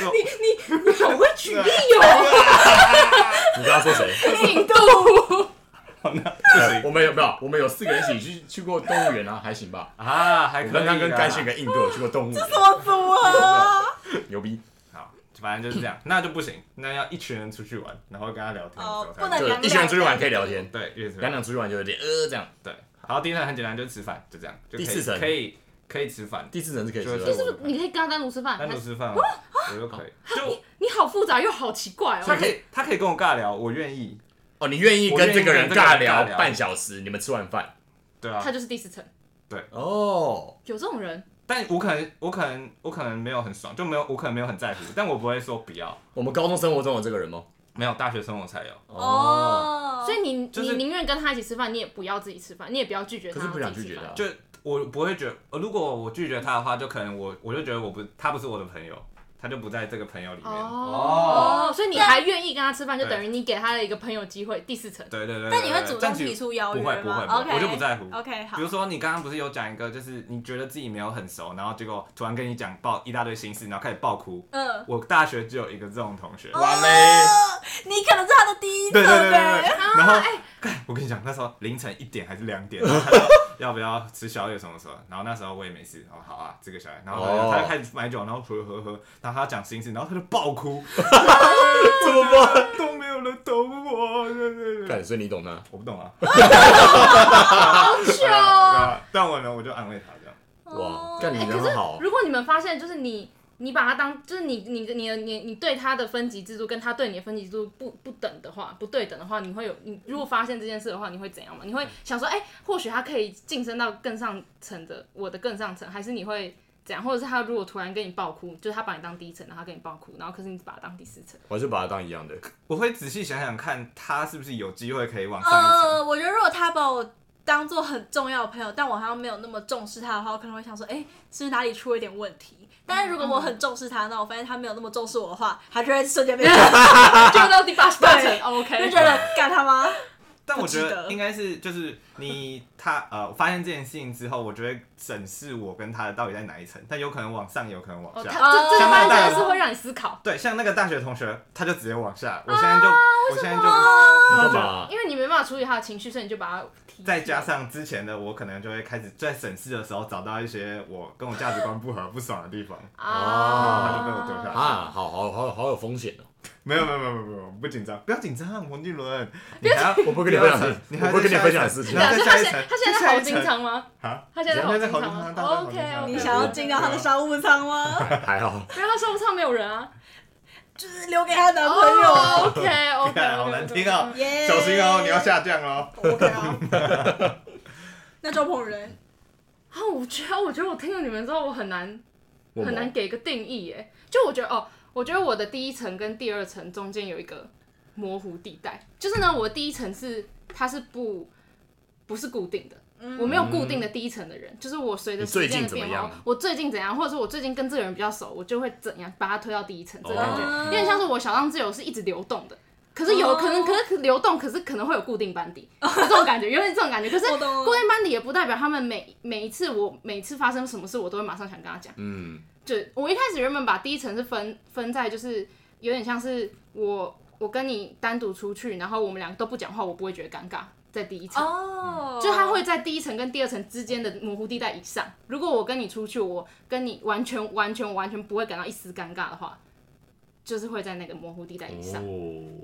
就好会举例哦，*laughs* 你知道说谁？印度。不行我们有没有？我们有四个人一起去去过动物园啊，还行吧？啊，还我可以，刚刚跟甘炫跟印度有去过动物园，我组合。牛逼！好，反正就是这样，那就不行，那要一群人出去玩，然后跟他聊天的时候才哦不能就两一群人出去玩可以聊天，对，两两出去玩就有点呃这样。对。然后第三很简单，就是吃饭，就这样。就可以第四层可以可以吃饭，第四层是可以吃就是的，你可以跟他单独吃饭，单独吃饭，我就可以。就你好复杂又好奇怪哦。他可以，他可以跟我尬聊，我愿意。哦，你愿意跟这个人尬聊聊半小时？你们吃完饭对啊他，就是第四层，对哦，有这种人但我可能我可能我可能没有很爽，就没有我可能没有很在乎，但我不会说不要。我们高中生活中有这个人吗？没有，大学生活才有。哦，所以你就是你宁愿跟他一起吃饭，你也不要自己吃饭，你也不要拒绝他。可是不想拒绝他他。就我不会觉如果我拒绝他的话，就可能我我就觉得我不他不是我的朋友，他就不在这个朋友里面。哦，所以你还愿意跟他吃饭，就等于你给他了一个朋友机会，第四层。对对对对但你会主动提出邀约吗不会不会，不会 OK 我就不在乎。OK，好比如。说你刚刚不是有讲一个，就是你觉得自己没有很熟，然后结果突然跟你讲爆一大堆心事，然后开始爆哭。嗯，我大学就有一个这种同学，哇嘞！哦你可能是他的第一对对对对对，然后，哎干我跟你讲，那时候凌晨一点还是两点，要不要吃宵夜什么什么，然后那时候我也没事，哦好啊，这个小孩，然后他就,、哦。他就开始买酒，然后喝喝喝，然后他讲心事，然后他就爆哭，*laughs* 怎么办？都没有人懂我，对对对，干，所以你懂的。我不懂啊，*laughs* 好糗对啊但我呢，我就安慰他这样，哇，干你哎可是人很好。如果你们发现，就是你你把他当，就是你你你的你你对他的分级制度跟他对你的分级制度不不等的话，不对等的话，你会有你如果发现这件事的话，你会怎样吗？你会想说，哎、或许他可以晋升到更上层的我的更上层，还是你会怎样？或者是他如果突然跟你爆哭，就是他把你当第一层，然后他跟你爆哭，然后可是你把他当第四层，我还是把他当一样的。我会仔细想想看，他是不是有机会可以往上一层。呃，我觉得如果他把我当做很重要的朋友，但我好像没有那么重视他的话，我可能会想说，哎、是不是哪里出了一点问题？但是如果我很重视他，那我发现他没有那么重视我的话，他就会瞬间变成 *laughs* 就到第八十八层，OK，就觉得干他妈。但我觉得得应该是就是你 *laughs* 他呃，发现这件事情之后，我就会审视我跟他的到底在哪一层，但有可能往上，有可能往哦，下。他这这像发那个大人现真的是会让你思考，对，像那个大学同学，他就直接往下，我现在就、我现在就你干嘛？因为你没办法处理他的情绪，所以你就把他踢。再加上之前的我，可能就会开始在审视的时候找到一些我跟我价值观不合、不爽的地方。啊，他就被我丢下去啊，好好好好有风险哦。没有没有没有没有没有，不紧张，不要紧张，王俊伦，你还要我不跟你分享，你还我不跟你分享事情他现在下一层，他现在好紧张吗？啊，他现在好人家在经常吗？OK。你想要进到他的商务舱吗？还好，因为他商务舱没有人啊。就是留给他男朋友。OK OK，*laughs* 好难听哦，耶小心哦，你要下降哦。OK 啊。*laughs* 那周鹏仁，啊，我觉得我觉得我听了你们之后，我很难我很难给个定义耶。就我觉得哦，我觉得我的第一层跟第二层中间有一个模糊地带，就是呢，我的第一层是它是不不是固定的。我没有固定的第一层的人，就是我随着时间的变化，我最近怎样，或者说我最近跟这个人比较熟，我就会怎样把他推到第一层，这个感觉哦有点像是我小浪自由是一直流动的，可是有可能，可是流动，可是可能会有固定班底，有这种感觉，有点这种感觉。可是固定班底也不代表他们每每一次我每次发生什么事，我都会马上想跟他讲。嗯，就我一开始原本把第一层是分分在就是有点像是我我跟你单独出去，然后我们两个都不讲话，我不会觉得尴尬，在第一层。哦，就他会在第一层跟第二层之间的模糊地带以上。如果我跟你出去，我跟你完全完全完全不会感到一丝尴尬的话，就是会在那个模糊地带以上。哦，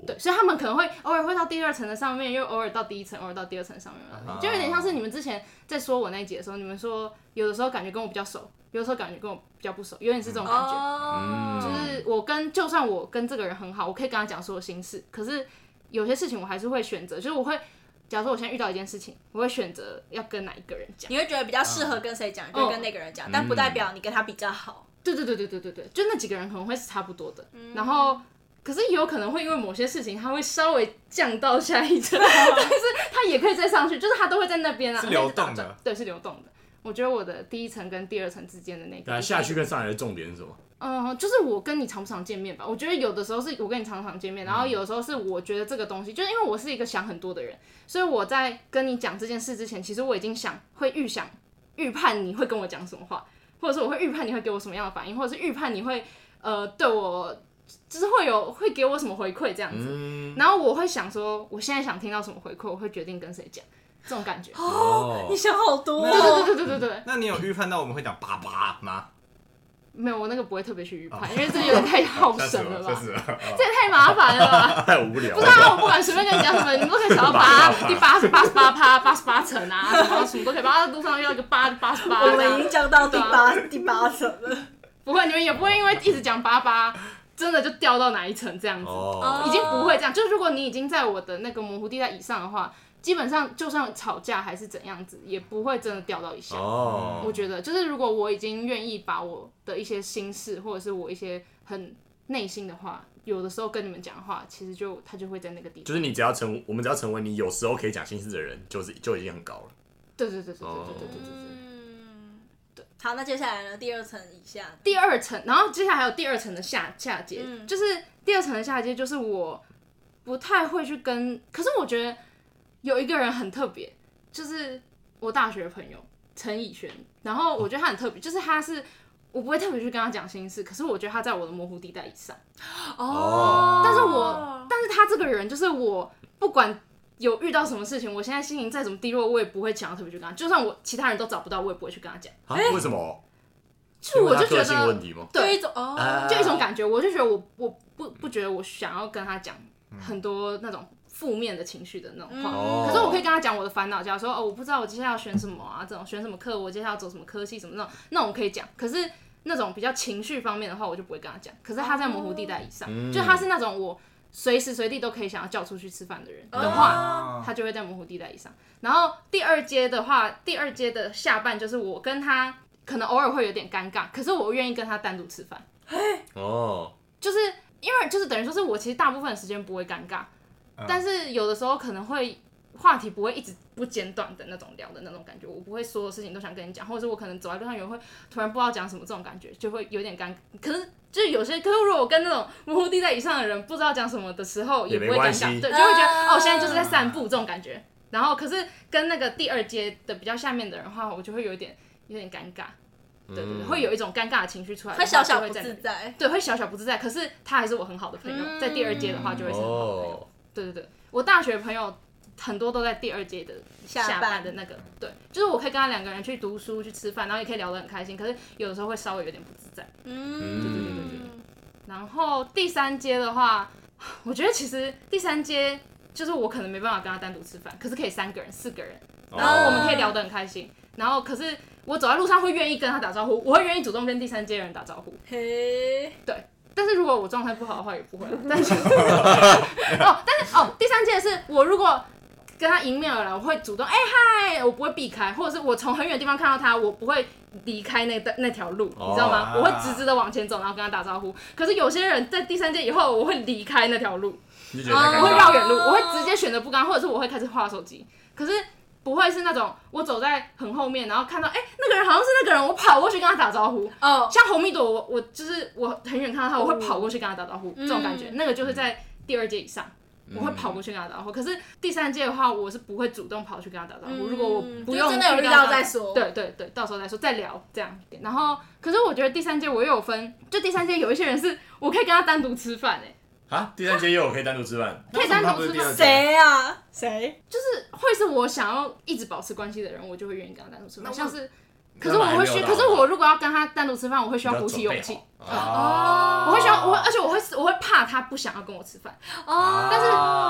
对，所以他们可能会偶尔会到第二层的上面，又偶尔到第一层，偶尔到第二层上面啊就有点像是你们之前在说我那一集的时候，你们说有的时候感觉跟我比较熟，有的时候感觉跟我比较不熟，有点是这种感觉。哦，就是我跟就算我跟这个人很好，我可以跟他讲所有心事，可是有些事情我还是会选择，就是我会，假如说我现在遇到一件事情，我会选择要跟哪一个人讲。你会觉得比较适合跟谁讲，就跟那个人讲，但不代表你跟他比较好。对对对对对对对，就那几个人可能会是差不多的，然后可是也有可能会因为某些事情，他会稍微降到下一层，*laughs* 但是他也可以再上去，就是他都会在那边啊，是流动的对，是流动的。我觉得我的第一层跟第二层之间的那个那下去跟上来的重点是什么？嗯，就是我跟你常不常见面吧。我觉得有的时候是我跟你常常见面，然后有的时候是我觉得这个东西，就是因为我是一个想很多的人，所以我在跟你讲这件事之前，其实我已经想会预想预判你会跟我讲什么话，或者是我会预判你会给我什么样的反应，或者是预判你会呃对我就是会有会给我什么回馈这样子。嗯，然后我会想说，我现在想听到什么回馈，我会决定跟谁讲，这种感觉。哦你，想好多对。对对对对对，那你有预判到我们会讲爸爸吗？没有，我那个不会特别去预判，因为这有点太耗神了吧，*laughs* 这也太麻烦了吧。*laughs* 太无聊不是啊，我不管随便跟你讲什么，你都可以想到八 *laughs* 第八十八十八趴、八十八层啊，什么什么都可以。把路上遇到一个八八十八，我们已经降到第八第八层了。不会，你们也不会因为一直讲八八，真的就掉到哪一层这样子，哦，已经不会这样。就是如果你已经在我的那个模糊地带以上的话，基本上就算吵架还是怎样子，也不会真的掉到一下。哦，我觉得就是如果我已经愿意把我的一些心事，或者是我一些很内心的话，有的时候跟你们讲的话，其实就他就会在那个地方。就是你只要成，我们只要成为你有时候可以讲心事的人，就是就已经很高了。对。对。对。对。对。对。对。对。对。对。嗯，对。好，那接下来呢？第二层以下，第二层，然后接下来还有第二层的下下阶，嗯就是第二层的下阶，就是我不太会去跟，可是我觉得。有一个人很特别，就是我大学的朋友陈以轩，然后我觉得他很特别，就是他是我不会特别去跟他讲心事，可是我觉得他在我的模糊地带以上。哦，但是我，但是他这个人就是我不管有遇到什么事情，我现在心情再怎么低落，我也不会想要特别去跟他，就算我其他人都找不到，我也不会去跟他讲。啊？为什么？就我就觉得性问题吗？对，一种哦，啊就一种感觉，我就觉得我我不不觉得我想要跟他讲很多那种。负面的情绪的那种话，嗯、可是我可以跟他讲我的烦恼，假如说哦，我不知道我接下来要选什么啊，这种选什么课，我接下来要走什么科系什么那种，那我可以讲。可是那种比较情绪方面的话，我就不会跟他讲。可是他在模糊地带以上，嗯、就他是那种我随时随地都可以想要叫出去吃饭的人的话，哦、他就会在模糊地带以上。然后第二阶的话，第二阶的下半就是我跟他可能偶尔会有点尴尬，可是我愿意跟他单独吃饭。哦，就是因为就是等于说是我其实大部分的时间不会尴尬。但是有的时候可能会话题不会一直不间断的那种聊的那种感觉，我不会所有事情都想跟你讲，或者是我可能走在路上有人会突然不知道讲什么，这种感觉就会有点尴。可是就是有些，*laughs* 可是如果我跟那种模糊地带以上的人不知道讲什么的时候，也不会尴尬，对，就会觉得哦，现在就是在散步这种感觉。然后可是跟那个第二阶的比较下面的人的话，我就会有点有点尴尬，对对对，会有一种尴尬的情绪出来，会小小不自在，对，会小小不自在。可是他还是我很好的朋友，在第二阶的话就会是很好的朋友。对对对，我大学朋友很多都在第二阶的下班的那个，对，就是我可以跟他两个人去读书、去吃饭，然后也可以聊得很开心。可是有的时候会稍微有点不自在。嗯，对对对对对。然后第三阶的话，我觉得其实第三阶就是我可能没办法跟他单独吃饭，可是可以三个人、四个人，然后我们可以聊得很开心。然后可是我走在路上会愿意跟他打招呼，我会愿意主动跟第三阶人打招呼。嘿，对。但是如果我状态不好的话，也不会。*laughs* 但是 *laughs* 哦，但是哦，第三件是我如果跟他迎面而来，我会主动哎嗨，我不会避开，或者是我从很远的地方看到他，我不会离开那那条路，哦、你知道吗？我会直直的往前走，然后跟他打招呼。可是有些人在第三件以后，我会离开那条路，我会绕远路，我会直接选择不干，或者是我会开始划手机。可是。不会是那种我走在很后面，然后看到哎、欸、那个人好像是那个人，我跑过去跟他打招呼。哦，oh. 像红米朵，我我就是我很远看到他，我会跑过去跟他打招呼，嗯、这种感觉，那个就是在第二届以上，嗯、我会跑过去跟他打招呼。可是第三届的话，我是不会主动跑去跟他打招呼。嗯、如果我不用真的有遇到再说，对对对，到时候再说再聊这样。然后，可是我觉得第三届我又有分，就第三届有一些人是我可以跟他单独吃饭哎、欸。啊，第三阶又有可以单独吃饭，可以单独吃饭。谁啊？谁？就是会是我想要一直保持关系的人，我就会愿意跟他单独吃饭。像是，可是我会需，可是我如果要跟他单独吃饭，我会需要鼓起勇气。哦。我会需要，我而且我会我会怕他不想要跟我吃饭。哦。但是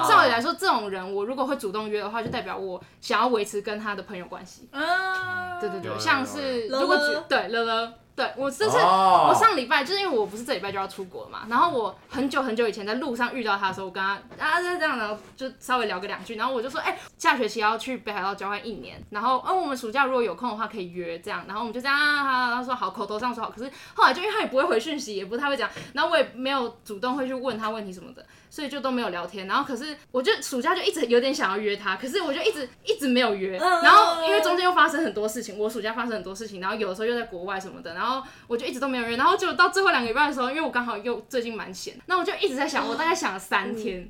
照理来说，这种人我如果会主动约的话，就代表我想要维持跟他的朋友关系。嗯。对对对，像是如果对了了。对，我这次、oh. 我上礼拜就是因为我不是这礼拜就要出国嘛，然后我很久很久以前在路上遇到他的时候，我跟他啊这样，的就稍微聊个两句，然后我就说，哎、欸，下学期要去北海道交换一年，然后嗯，我们暑假如果有空的话可以约这样，然后我们就这样啊，他说好，口头上说好，可是后来就因为他也不会回讯息，也不太会讲，然后我也没有主动会去问他问题什么的。所以就都没有聊天，然后可是我就暑假就一直有点想要约他，可是我就一直一直没有约，然后因为中间又发生很多事情，我暑假发生很多事情，然后有的时候又在国外什么的，然后我就一直都没有约，然后就到最后两个礼拜的时候，因为我刚好又最近蛮闲，那我就一直在想，我大概想了三天。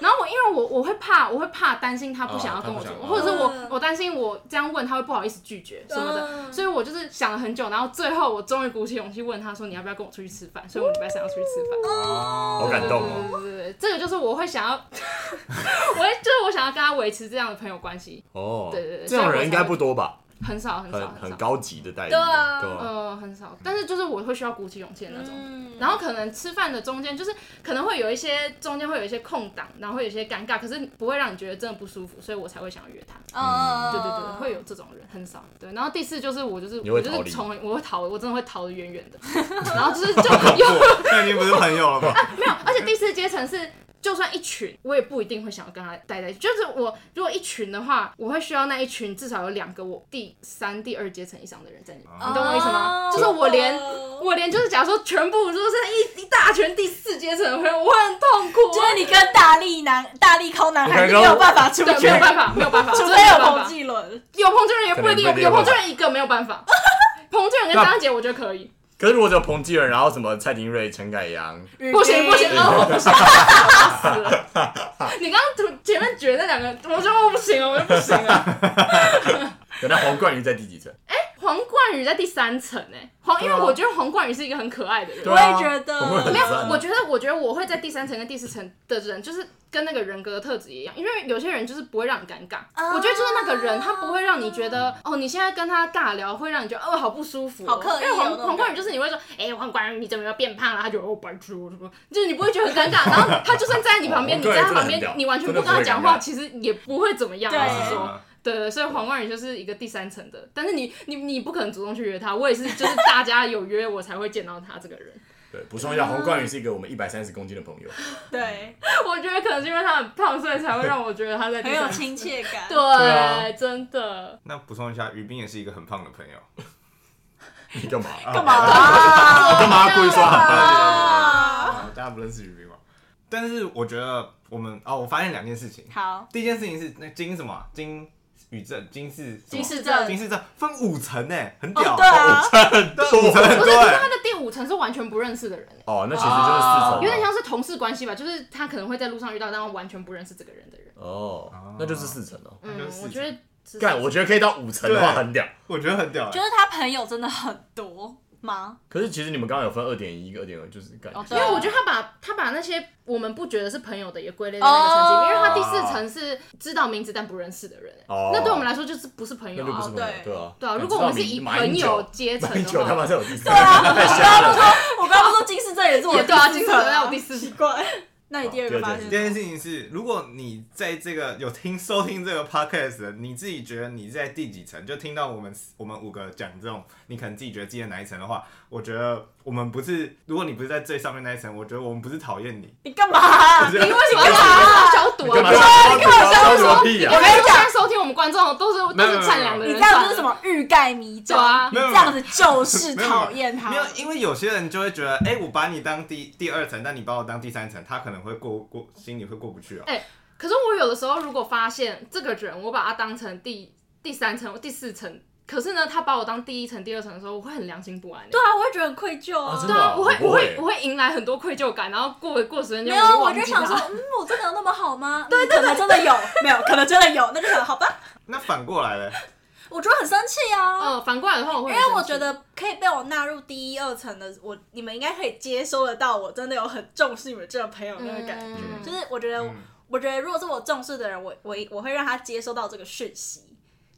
然后我因为我我会怕，我会怕担心他不想要跟我做，哦、或者是我我担心我这样问他会不好意思拒绝什么的，嗯、所以我就是想了很久，然后最后我终于鼓起勇气问他说，你要不要跟我出去吃饭？所以我礼拜三要出去吃饭。哦，好感动哦。对对对对，这个就是我会想要，*laughs* 我会就是我想要跟他维持这样的朋友关系。哦，对对对，这种人应该不多吧？很少很少很很高级的待遇，对啊，呃，很少，但是就是我会需要鼓起勇气的那种，然后可能吃饭的中间就是可能会有一些中间会有一些空档，然后会有一些尴尬，可是不会让你觉得真的不舒服，所以我才会想要约他。嗯，对对对，会有这种人很少。对，然后第四就是我就是我就是从我会逃，我真的会逃得远远的，*laughs* 然后就是 *laughs* 就有，那已经不是朋友了吧？啊，*laughs* 没有，而且第四阶层是就算一群，我也不一定会想要跟他待在一起。就是我如果一群的话，我会需要那一群至少有两个我第三、第二阶层以上的人在里面。你懂我意思吗？就是我连我连就是假如说全部都是一一大群第四阶层的朋友，我会很痛苦。就是你跟大力男、大力抠男还是没有办法出去，没有办法，没有办法，除非有彭继伦，有彭继伦也不一定有，有彭继伦一个没有办法。彭继伦跟张杰，我觉得可以。可是如果只有彭继伦，然后什么蔡廷瑞、陈凯阳，不行 *laughs* 不行，我不行，死了！你刚刚前面举那两个，我说我不行了，我就不行了。原来黄冠宇在第几层？哎、欸，黄冠宇在第三层哎，黄，因为我觉得黄冠宇是一个很可爱的人，我也觉得，没有，我觉得，我觉得我会在第三层跟第四层的人，就是跟那个人格的特质一样，因为有些人就是不会让你尴尬，啊、我觉得就是那个人，他不会让你觉得哦，你现在跟他尬聊会让你觉得哦好不舒服、哦，好刻意、哦。因为黄黄冠宇就是你会说，哎、欸，黄冠宇你怎么又变胖了？他就哦白痴什么，就是你不会觉得很尴尬，然后他就算站在你旁边，你在他旁边，你完全不跟他讲话，其实也不会怎么样，就是说。对对，所以黄冠宇就是一个第三层的，但是你你你不可能主动去约他，我也是，就是大家有约我才会见到他这个人。对，补充一下，黄冠宇是一个我们一百三十公斤的朋友。对，我觉得可能是因为他很胖，所以才会让我觉得他在很有亲切感。对，真的。那补充一下，于斌也是一个很胖的朋友。*laughs* 你干嘛？干嘛、干嘛故意说很胖？大家不认识于斌吗？但是我觉得我们哦，我发现两件事情。好，第一件事情是那金什么金。宇宙金氏金氏镇金氏镇分五层呢，很屌，对啊，五层五层。不是，可是他的第五层是完全不认识的人。哦，那其实就是四层，有点像是同事关系吧，就是他可能会在路上遇到，但完全不认识这个人的人。哦，那就是四层哦。嗯，我觉得干，我觉得可以到五层的话很屌，我觉得很屌，就是他朋友真的很多。吗？可是其实你们刚刚有分二点一、二点二，就是感觉，因为我觉得他把他把那些我们不觉得是朋友的也归类在那个层级因为他第四层是知道名字但不认识的人，那对我们来说就是不是朋友啊，对。对啊，对啊。如果我们是以朋友阶层的话，他妈是有第四，对啊，我刚刚说，我刚刚说金世正也是我对啊，金氏在我第四，奇怪。那你第二个发现？第二件事情是，如果你在这个有听收听这个 podcast 的，你自己觉得你在第几层，就听到我们我们五个讲这种，你可能自己觉得自己在哪一层的话，我觉得我们不是，如果你不是在最上面那一层，我觉得我们不是讨厌你。你干嘛、*laughs* 啊？你为什么要？消毒啊？对，你干嘛？消毒？我跟你讲，现在收听我们观众都是都是善良的人，你这样就是什么欲盖弥彰啊？你这样子就是讨厌他。没有，因为有些人就会觉得，哎、欸，我把你当第第二层，但你把我当第三层，他可能会过过。心里会过不去啊！哎、欸，可是我有的时候如果发现这个人，我把他当成第第三层、第四层，可是呢，他把我当第一层、第二层的时候，我会很良心不安。对啊，我会觉得很愧疚啊。啊对啊，我会，我会，我会迎来很多愧疚感，然后过过时间就没有，我就想说，嗯，我真的有那么好吗？*laughs* 对，对，对，可能真的有，没有，可能真的有，那就好吧。那反过来嘞？我觉得很生气啊！呃，反过来的话，我会，因为我觉得可以被我纳入第一、二层的，我你们应该可以接收得到，我真的有很重视你们这个朋友那个感觉。嗯、就是我觉得，嗯、我觉得如果是我重视的人，我我我会让他接收到这个讯息。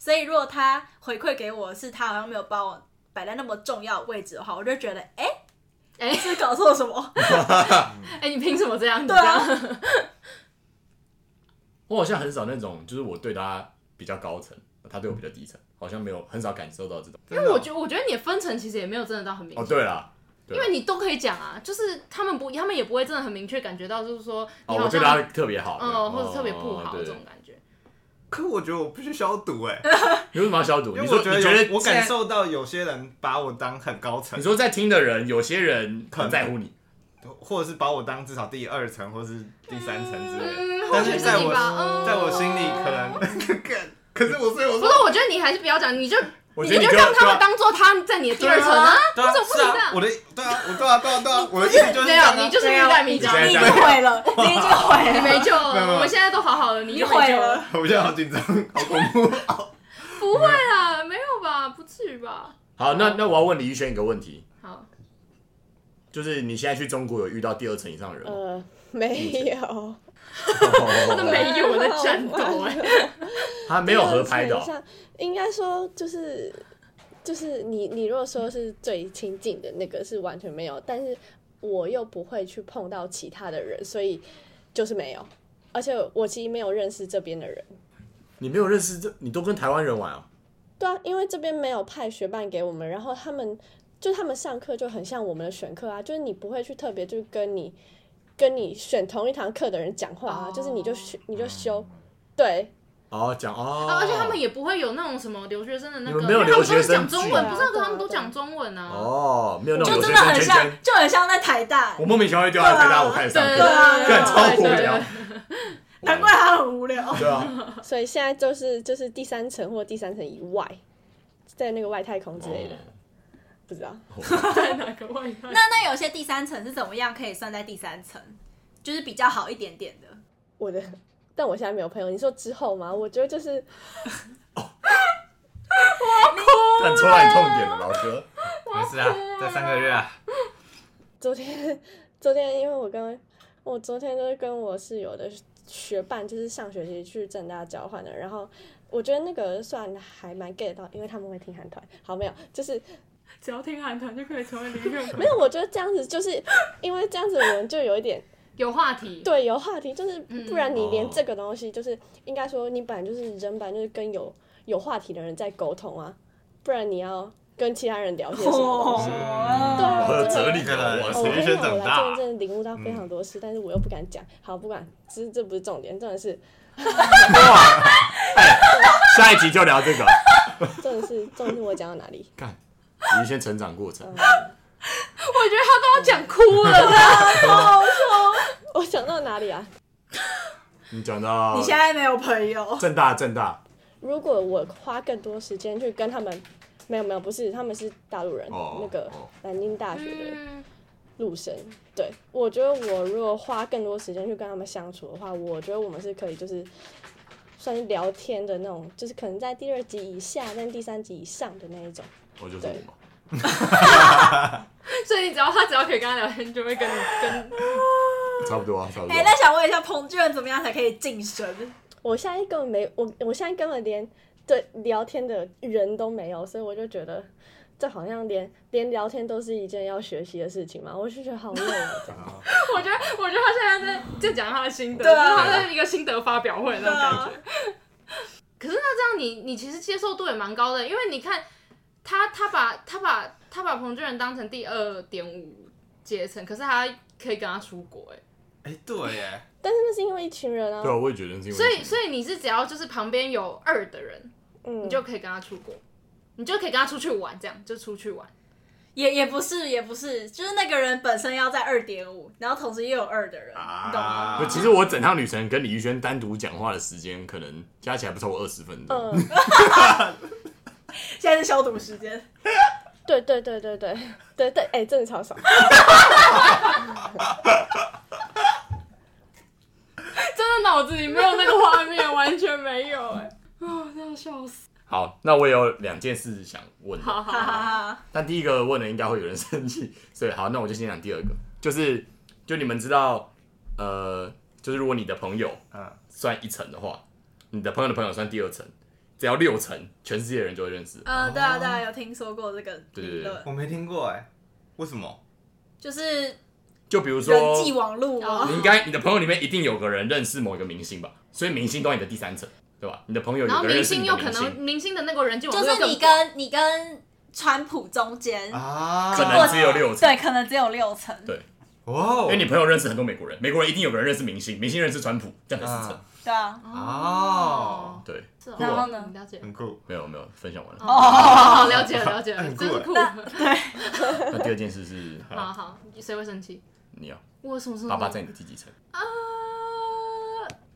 所以如果他回馈给我是他好像没有把我摆在那么重要位置的话，我就觉得，哎、欸，哎、欸，是搞错了什么？哎、欸，你凭什么这样？对啊。*laughs* 我好像很少那种，就是我对他比较高层。他对我比较低层，好像没有很少感受到这种。因为我觉得，我觉得你的分层其实也没有真的到很明确。哦，对啦，因为你都可以讲啊，就是他们不，他们也不会真的很明确感觉到，就是说，哦，我觉得他特别好，嗯，或者特别不好这种感觉。可我觉得我必须消毒哎，*laughs* 你为什么要消毒？因为我觉得我感受到有些人把我当很高层。你说在听的人，有些人很在乎你，或者是把我当至少第二层或是第三层之类。但是在我，在我心里可能。*laughs* 可是我所以我说，不过，我觉得你还是不要讲，你就你就让他们当做他在你的第二层啊，为什么不能这样？我的对啊，我对啊对啊对啊，我的意思就是这样，你就是欲盖弥彰，你已经毁了，你已经毁了，你没救了。我们现在都好好的，你就毁了。*laughs* 我现在好紧张，好恐怖。不会啦，没有吧？不至于吧？好，那那我要问李宇轩一个问题。好，就是你现在去中国有遇到第二层以上的人吗？呃，没有。那没有我在战斗哎，他没有合拍的。应该说就是就是你你如果说是最亲近的那个是完全没有，但是我又不会去碰到其他的人，所以就是没有。而且我其实没有认识这边的人。你没有认识这？你都跟台湾人玩啊？对啊，因为这边没有派学伴给我们，然后他们就他们上课就很像我们的选课啊，就是你不会去特别就是跟你。跟你选同一堂课的人讲话啊，哦就是你就选你就修，对，哦，讲哦、啊而且他们也不会有那种什么留学生的那个，没有因为他们都是留学生讲中文，剧不是啊？可对啊他们都讲中文啊。哦，没有那种就留学真的很像就很像在台大我，莫名其妙会丢在台大，我开始上课，对对啊干超无聊。难怪他很无聊。对啊，所以现在就是就是第三层或第三层以外，在那个外太空之类的，不知道。在 *laughs* 哪个外太？那那有些第三层是怎么样可以算在第三层？就是比较好一点点的。我的，但我现在没有朋友。你说之后吗？我觉得就是干戳到你痛点了，老哥。没事啊，这三个月啊。昨天，*laughs* 昨天因为我跟我昨天就是跟我室友的学伴，就是上学期去正大交换的，然后我觉得那个算还蛮 get 到，因为他们会听韩团。好，没有，就是只要听韩团就可以成为零月没有，我觉得这样子就是因为这样子我们就有一点有话题。对有话题，就是不然你连哦这个东西就是应该说你本来就是人本来就是跟有有话题的人在沟通啊，不然你要跟其他人聊些什么东西。对啊，好有真的哲理可能哦，哇哦，我塞！跟你讲，我学生长大来这边真的领悟到非常多事，但是我又不敢讲。好，不管，这这不是重点，重点是，*laughs* 哇，哎，下一集就聊这个。重点是，重点是我讲到哪里？干，你先成长过程。嗯，*laughs* 我觉得他都要讲哭了。*laughs* 我讲到哪里啊？你讲到你现在没有朋友，正大正大如果我花更多时间去跟他们，没有没有，不是，他们是大陆人，哦那个哦南京大学的嗯，陆生。对，我觉得我如果花更多时间去跟他们相处的话，我觉得我们是可以就是。算是聊天的那种，就是可能在第二集以下，但第三集以上的那一种。我就是我嘛。*laughs* 所以你只要他只要可以跟他聊天，就会跟你跟。*laughs* 差不多啊，差不多哎、。那想问一下，彭俊仁怎么样才可以晋升？我现在根本没我，我现在根本连对聊天的人都没有，所以我就觉得这好像连连聊天都是一件要学习的事情嘛，我就觉得好累啊，这样。*laughs* 我觉得，我觉得他现在在在讲他的心得，对啊就是他在一个心得发表会那种感觉。可是那这样你你其实接受度也蛮高的，因为你看他他把他把他把彭俊仁当成第二点五阶层，可是他可以跟他出国哎，哎，对耶，但是那是因为一群人啊对，啊，我也觉得是因为。所以所以你是只要就是旁边有二的人，嗯，你就可以跟他出国，你就可以跟他出去玩，这样就出去玩。也也不是，也不是，就是那个人本身要在二点五，然后同时又有二的人，啊你懂吗？不，其实我整趟旅程跟李宇轩单独讲话的时间，可能加起来不超过二十分钟。嗯，*laughs* 现在是消毒时间，对对对对对对对，哎、真的超爽。*laughs* 真的脑子里没有那个画面，完全没有哎，啊，真要笑死。好，那我有两件事想问的。好好哈哈好，哈。*laughs* 但第一个问了应该会有人 *laughs* 生气，所以好，那我就先讲第二个，就是就你们知道，呃，就是如果你的朋友嗯，算一层的话，你的朋友的朋友算第二层，只要六成，全世界的人就会认识。嗯，对啊，对啊，有听说过这个对理论，我没听过哎，为什么？就是就比如说，人际网络？你应该你的朋友里面一定有个人认识某一个明星吧，所以明星都是你的第三层，对吧？你的朋友有然后个人认识你明星又可能明星的那个人就就是你跟你跟川普中间，啊，可能只有六层，对，可能只有六层。对哇哦，因为你朋友认识很多美国人，美国人一定有个人认识明星，明星认识川普，这样才四层。对啊，哦，对，是哦。然后呢？了解。很酷，没有没有，分享完了。哦，好了解了了解。*laughs* 了，很酷真是酷。*laughs* 那第二件事是，好好，谁会生气？你啊我有什么事？爸爸在你的第几层？啊，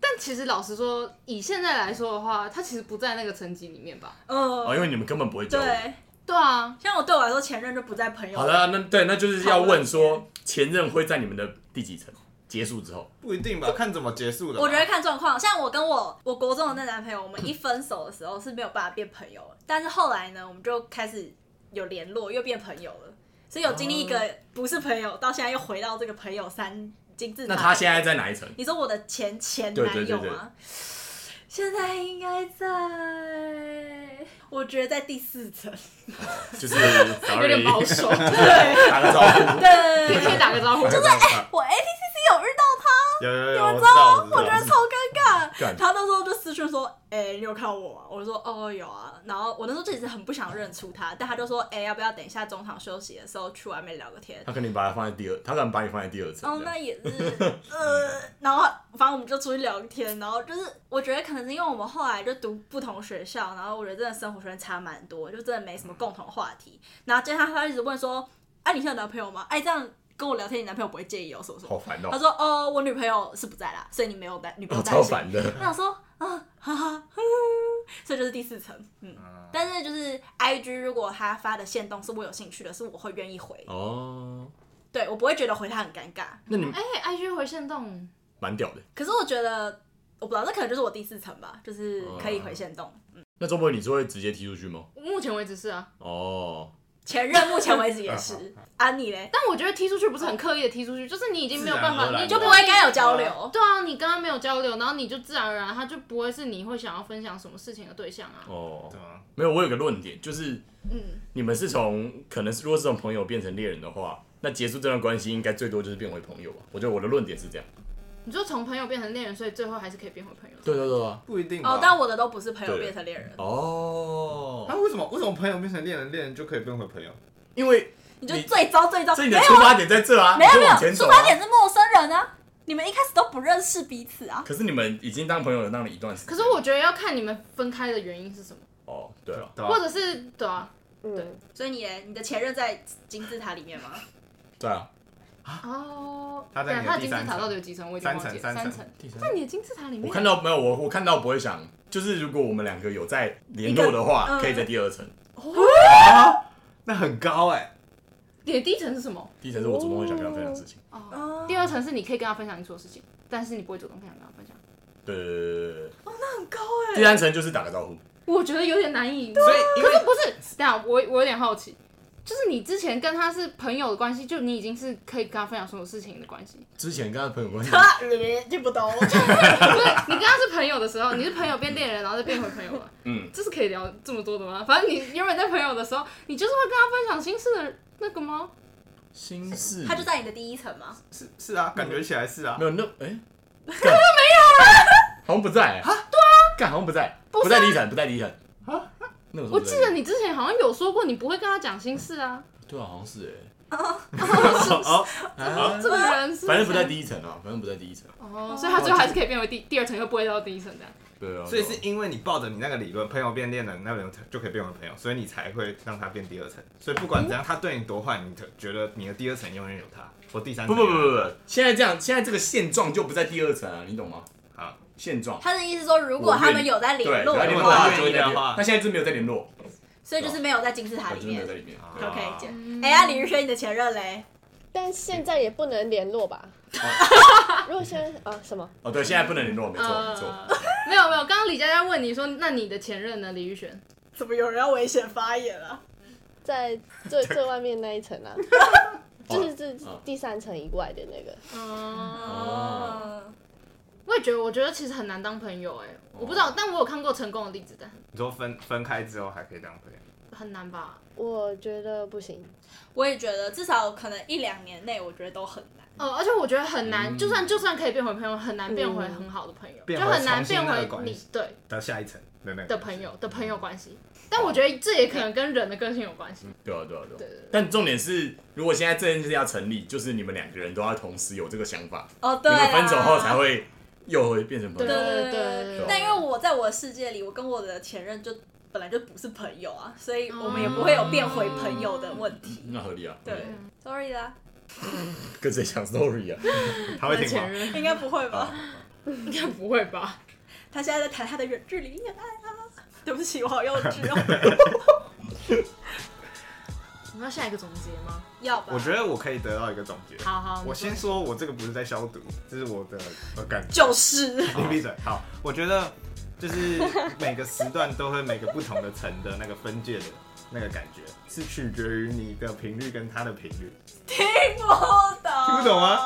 但其实老实说，以现在来说的话，他其实不在那个层级里面吧？哦，因嗯，为你们根本不会交流。对，对啊，像我对我来说，前任就不在朋友。好的，那对，那就是要问说，前任会在你们的第几层结束之后？不一定吧，看怎么结束的吧。我觉得看状况，像我跟我我国中的那男朋友，我们一分手的时候是没有办法变朋友了，但是后来呢，我们就开始有联络，又变朋友了，所以有经历一个不是朋友，到现在又回到这个朋友三金字塔。那他现在在哪一层？你说我的前前男友吗？现在应该在，我觉得在第四层。就是 *laughs* 有点保守。*laughs* 对打个招呼。对，你可以打个招呼。就是我 ATCC 有遇到他，有 *laughs* 有有，你们我知道，我觉得超尴尬。他那时候就私讯说：“哎、你有看我吗？”我就说：“哦，有啊。”然后我那时候就一直很不想认出他，但他就说：“哎、要不要等一下中场休息的时候去外面聊个天他肯定把他放在第二，他可能把你放在第二？”层。哦，那也是，呃，然后反正我们就出去聊天，然后就是我觉得可能是因为我们后来就读不同学校，然后我觉得真的生活圈差蛮多，就真的没什么共同话题。然后接下来他一直问说：“哎、你现在有男朋友吗？哎，这样。”跟我聊天，你男朋友不会介意哦，什么什么？好烦哦。他说：“哦，我女朋友是不在啦，所以你没有担女朋友担心。哦”超烦的。我想说，啊，哈哈，所以就是第四层，嗯。但是就是 I G 如果他发的线动是我有兴趣的，是我会愿意回。哦。对，我不会觉得回他很尴尬。那你们哎，I G 回线动，蛮屌的。可是我觉得，我不知道，这可能就是我第四层吧，就是可以回线动。嗯。那周博，你是会直接踢出去吗？目前为止是啊。哦。前任目前为止也是，*laughs* 啊你嘞？但我觉得踢出去不是很刻意的踢出去，就是你已经没有办法，你就不会跟他有交流。对啊，你跟他没有交流，然后你就自然而然他就不会是你会想要分享什么事情的对象啊。哦对，啊，没有，我有个论点，就是，嗯，你们是从可能是如果是从朋友变成恋人的话，那结束这段关系应该最多就是变为朋友吧？我觉得我的论点是这样。你就从朋友变成恋人，所以最后还是可以变回朋友。对对对啊，不一定哦。但我的都不是朋友变成恋人。哦。那为什么为什么朋友变成恋人，恋人就可以变回朋友？因为你就最糟最糟，所以你的出发点在这啊，没有没有，出发点是陌生人啊，你们一开始都不认识彼此啊。可是你们已经当朋友了，那了一段时间。可是我觉得要看你们分开的原因是什么。哦，对了，或者是对啊，对。所以你你的前任在金字塔里面吗？对啊。哦。他在他的金字塔到底有几层？我已经忘记了。三层。在你的金字塔里面。我看到没有？我我看到不会想，就是如果我们两个有在联络的话，可以在第二层。哦。那很高哎。你的第一层是什么？第一层是我主动会想跟他分享事情。哦。第二层是你可以跟他分享你做的事情，但是你不会主动跟他分享。对对对对对。哦，那很高哎。第三层就是打个招呼。我觉得有点难以。所以，可是不是？等下，我我有点好奇，就是你之前跟他是朋友的关系，就你已经是可以跟他分享所有事情的关系。之前跟他朋友关系。他你听不懂。*laughs* 不是，你跟他是朋友的时候，你是朋友变恋人，然后再变回朋友了。嗯。这是可以聊这么多的吗？反正你原本在朋友的时候，你就是会跟他分享心事的。那个吗？心事，他就在你的第一层吗？是是啊，感觉起来是啊。没有那哎，*laughs* 没有了，好像不在啊。对啊，干好像不在，不在第一层，不在第一层啊。那我记得你之前好像有说过，你不会跟他讲心事啊。*laughs* 对啊，好像是哎。哦哦，*laughs* *laughs* 这个人是，反正不在第一层啊，反正不在第一层。哦，所以他最后还是可以变为第第二层，又不会到第一层这样。对啊，所以是因为你抱着你那个理论，朋友变恋人，那人就可以变为朋友，所以你才会让他变第二层。所以不管怎样，他对你多坏，你觉得你的第二层永远有他，或第三层。不不不不不，现在这样，现在这个现状就不在第二层啊，你懂吗？好，现状。他的意思说，如果他们有在联络的话，他现在是没有在联络，所以就是没有在金字塔里面。没有在里面。OK，哎呀，李宇轩，你的前任嘞？但现在也不能联络吧？*laughs* 如果现在啊什么？哦，对，现在不能联络，没错没错。没有没有，刚刚李佳佳问你说，那你的前任呢？李玉璇？怎么有人要危险发言啊？在最最外面那一层啊，*laughs* 就是这第三层以外的那个。哦。觉得，我觉得其实很难当朋友哎，我不知道，但我有看过成功的例子，但你说分分开之后还可以当朋友？很难吧？我觉得不行。我也觉得，至少可能一两年内，我觉得都很难。哦，而且我觉得很难，就算就算可以变回朋友，很难变回很好的朋友，就很难变回你对到下一层的那的朋友的朋友关系。但我觉得这也可能跟人的个性有关系。对啊，对啊，对。但重点是，如果现在这件事要成立，就是你们两个人都要同时有这个想法。哦，对。你们分手后才会又会变成朋友。对对对。但因为我在我的世界里，我跟我的前任就。本来就不是朋友啊，所以我们也不会有变回朋友的问题。那合理啊。对，sorry 啦。跟谁讲 sorry 啊？*laughs* 他会听吗？应该不会吧？应该不会吧？他现在在谈他的远距离恋爱啊！对不起，我好幼稚哦。*laughs* 我们要下一个总结吗？要吧。我觉得我可以得到一个总结。好好，我先说，我这个不是在消毒，这是我的感觉。就是。你闭嘴。好，我觉得。就是每个时段都会每个不同的层的那个分界的那个感觉，是取决于你的频率跟它的频率。听不懂，听不懂吗？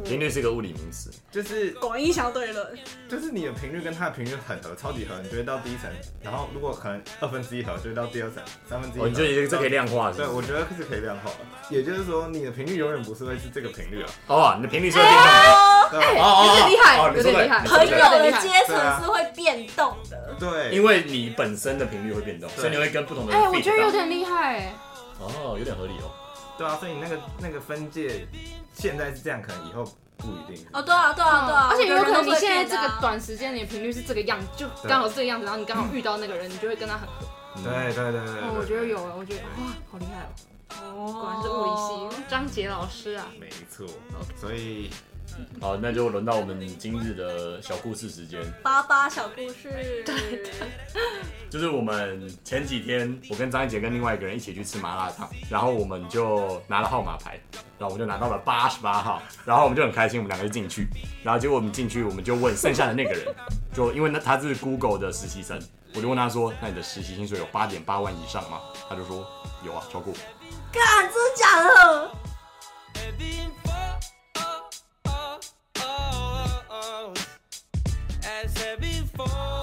嗯，频率是一个物理名词。就是广义相对论。就是你的频率跟它的频率很合，超级合，你就会到第一层。然后如果可能二分之一合，就会到第二层，三分之一。哦，你觉得这可以量化是不是？对，我觉得是可以量化的。也就是说，你的频率永远不是会是这个频率啊。哦，你的频率是会变动的。对吧？哦有点厉害哦有点厉害朋友的阶层是会变动的。对，因为你本身的频率会变动，所以你会跟不同的人哎。我觉得有点厉害哎。哦，有点合理哦。对啊，所以你那个那个分界现在是这样，可能以后不一定。哦，对啊，对啊，对啊。而且有可能你现在这个短时间你的频率是这个样子，就刚好这个样子，然后你刚好遇到那个人，你就会跟他很合。对对对对对。哦，我觉得有啊，我觉得哇，好厉害哦。哦，果然是物理系，张杰老师啊。没错，所以好，那就轮到我们今日的小故事时间。八八小故事。对 *laughs* 就是我们前几天，我跟张一杰跟另外一个人一起去吃麻辣烫，然后我们就拿了号码牌，然后我们就拿到了八十八号，然后我们就很开心，我们两个就进去，然后结果我们进去，我们就问剩下的那个人，就因为那他是 Google 的实习生，我就问他说，那你的实习薪水有八点八万以上吗？他就说有啊，超过。干，真的假的？Oh.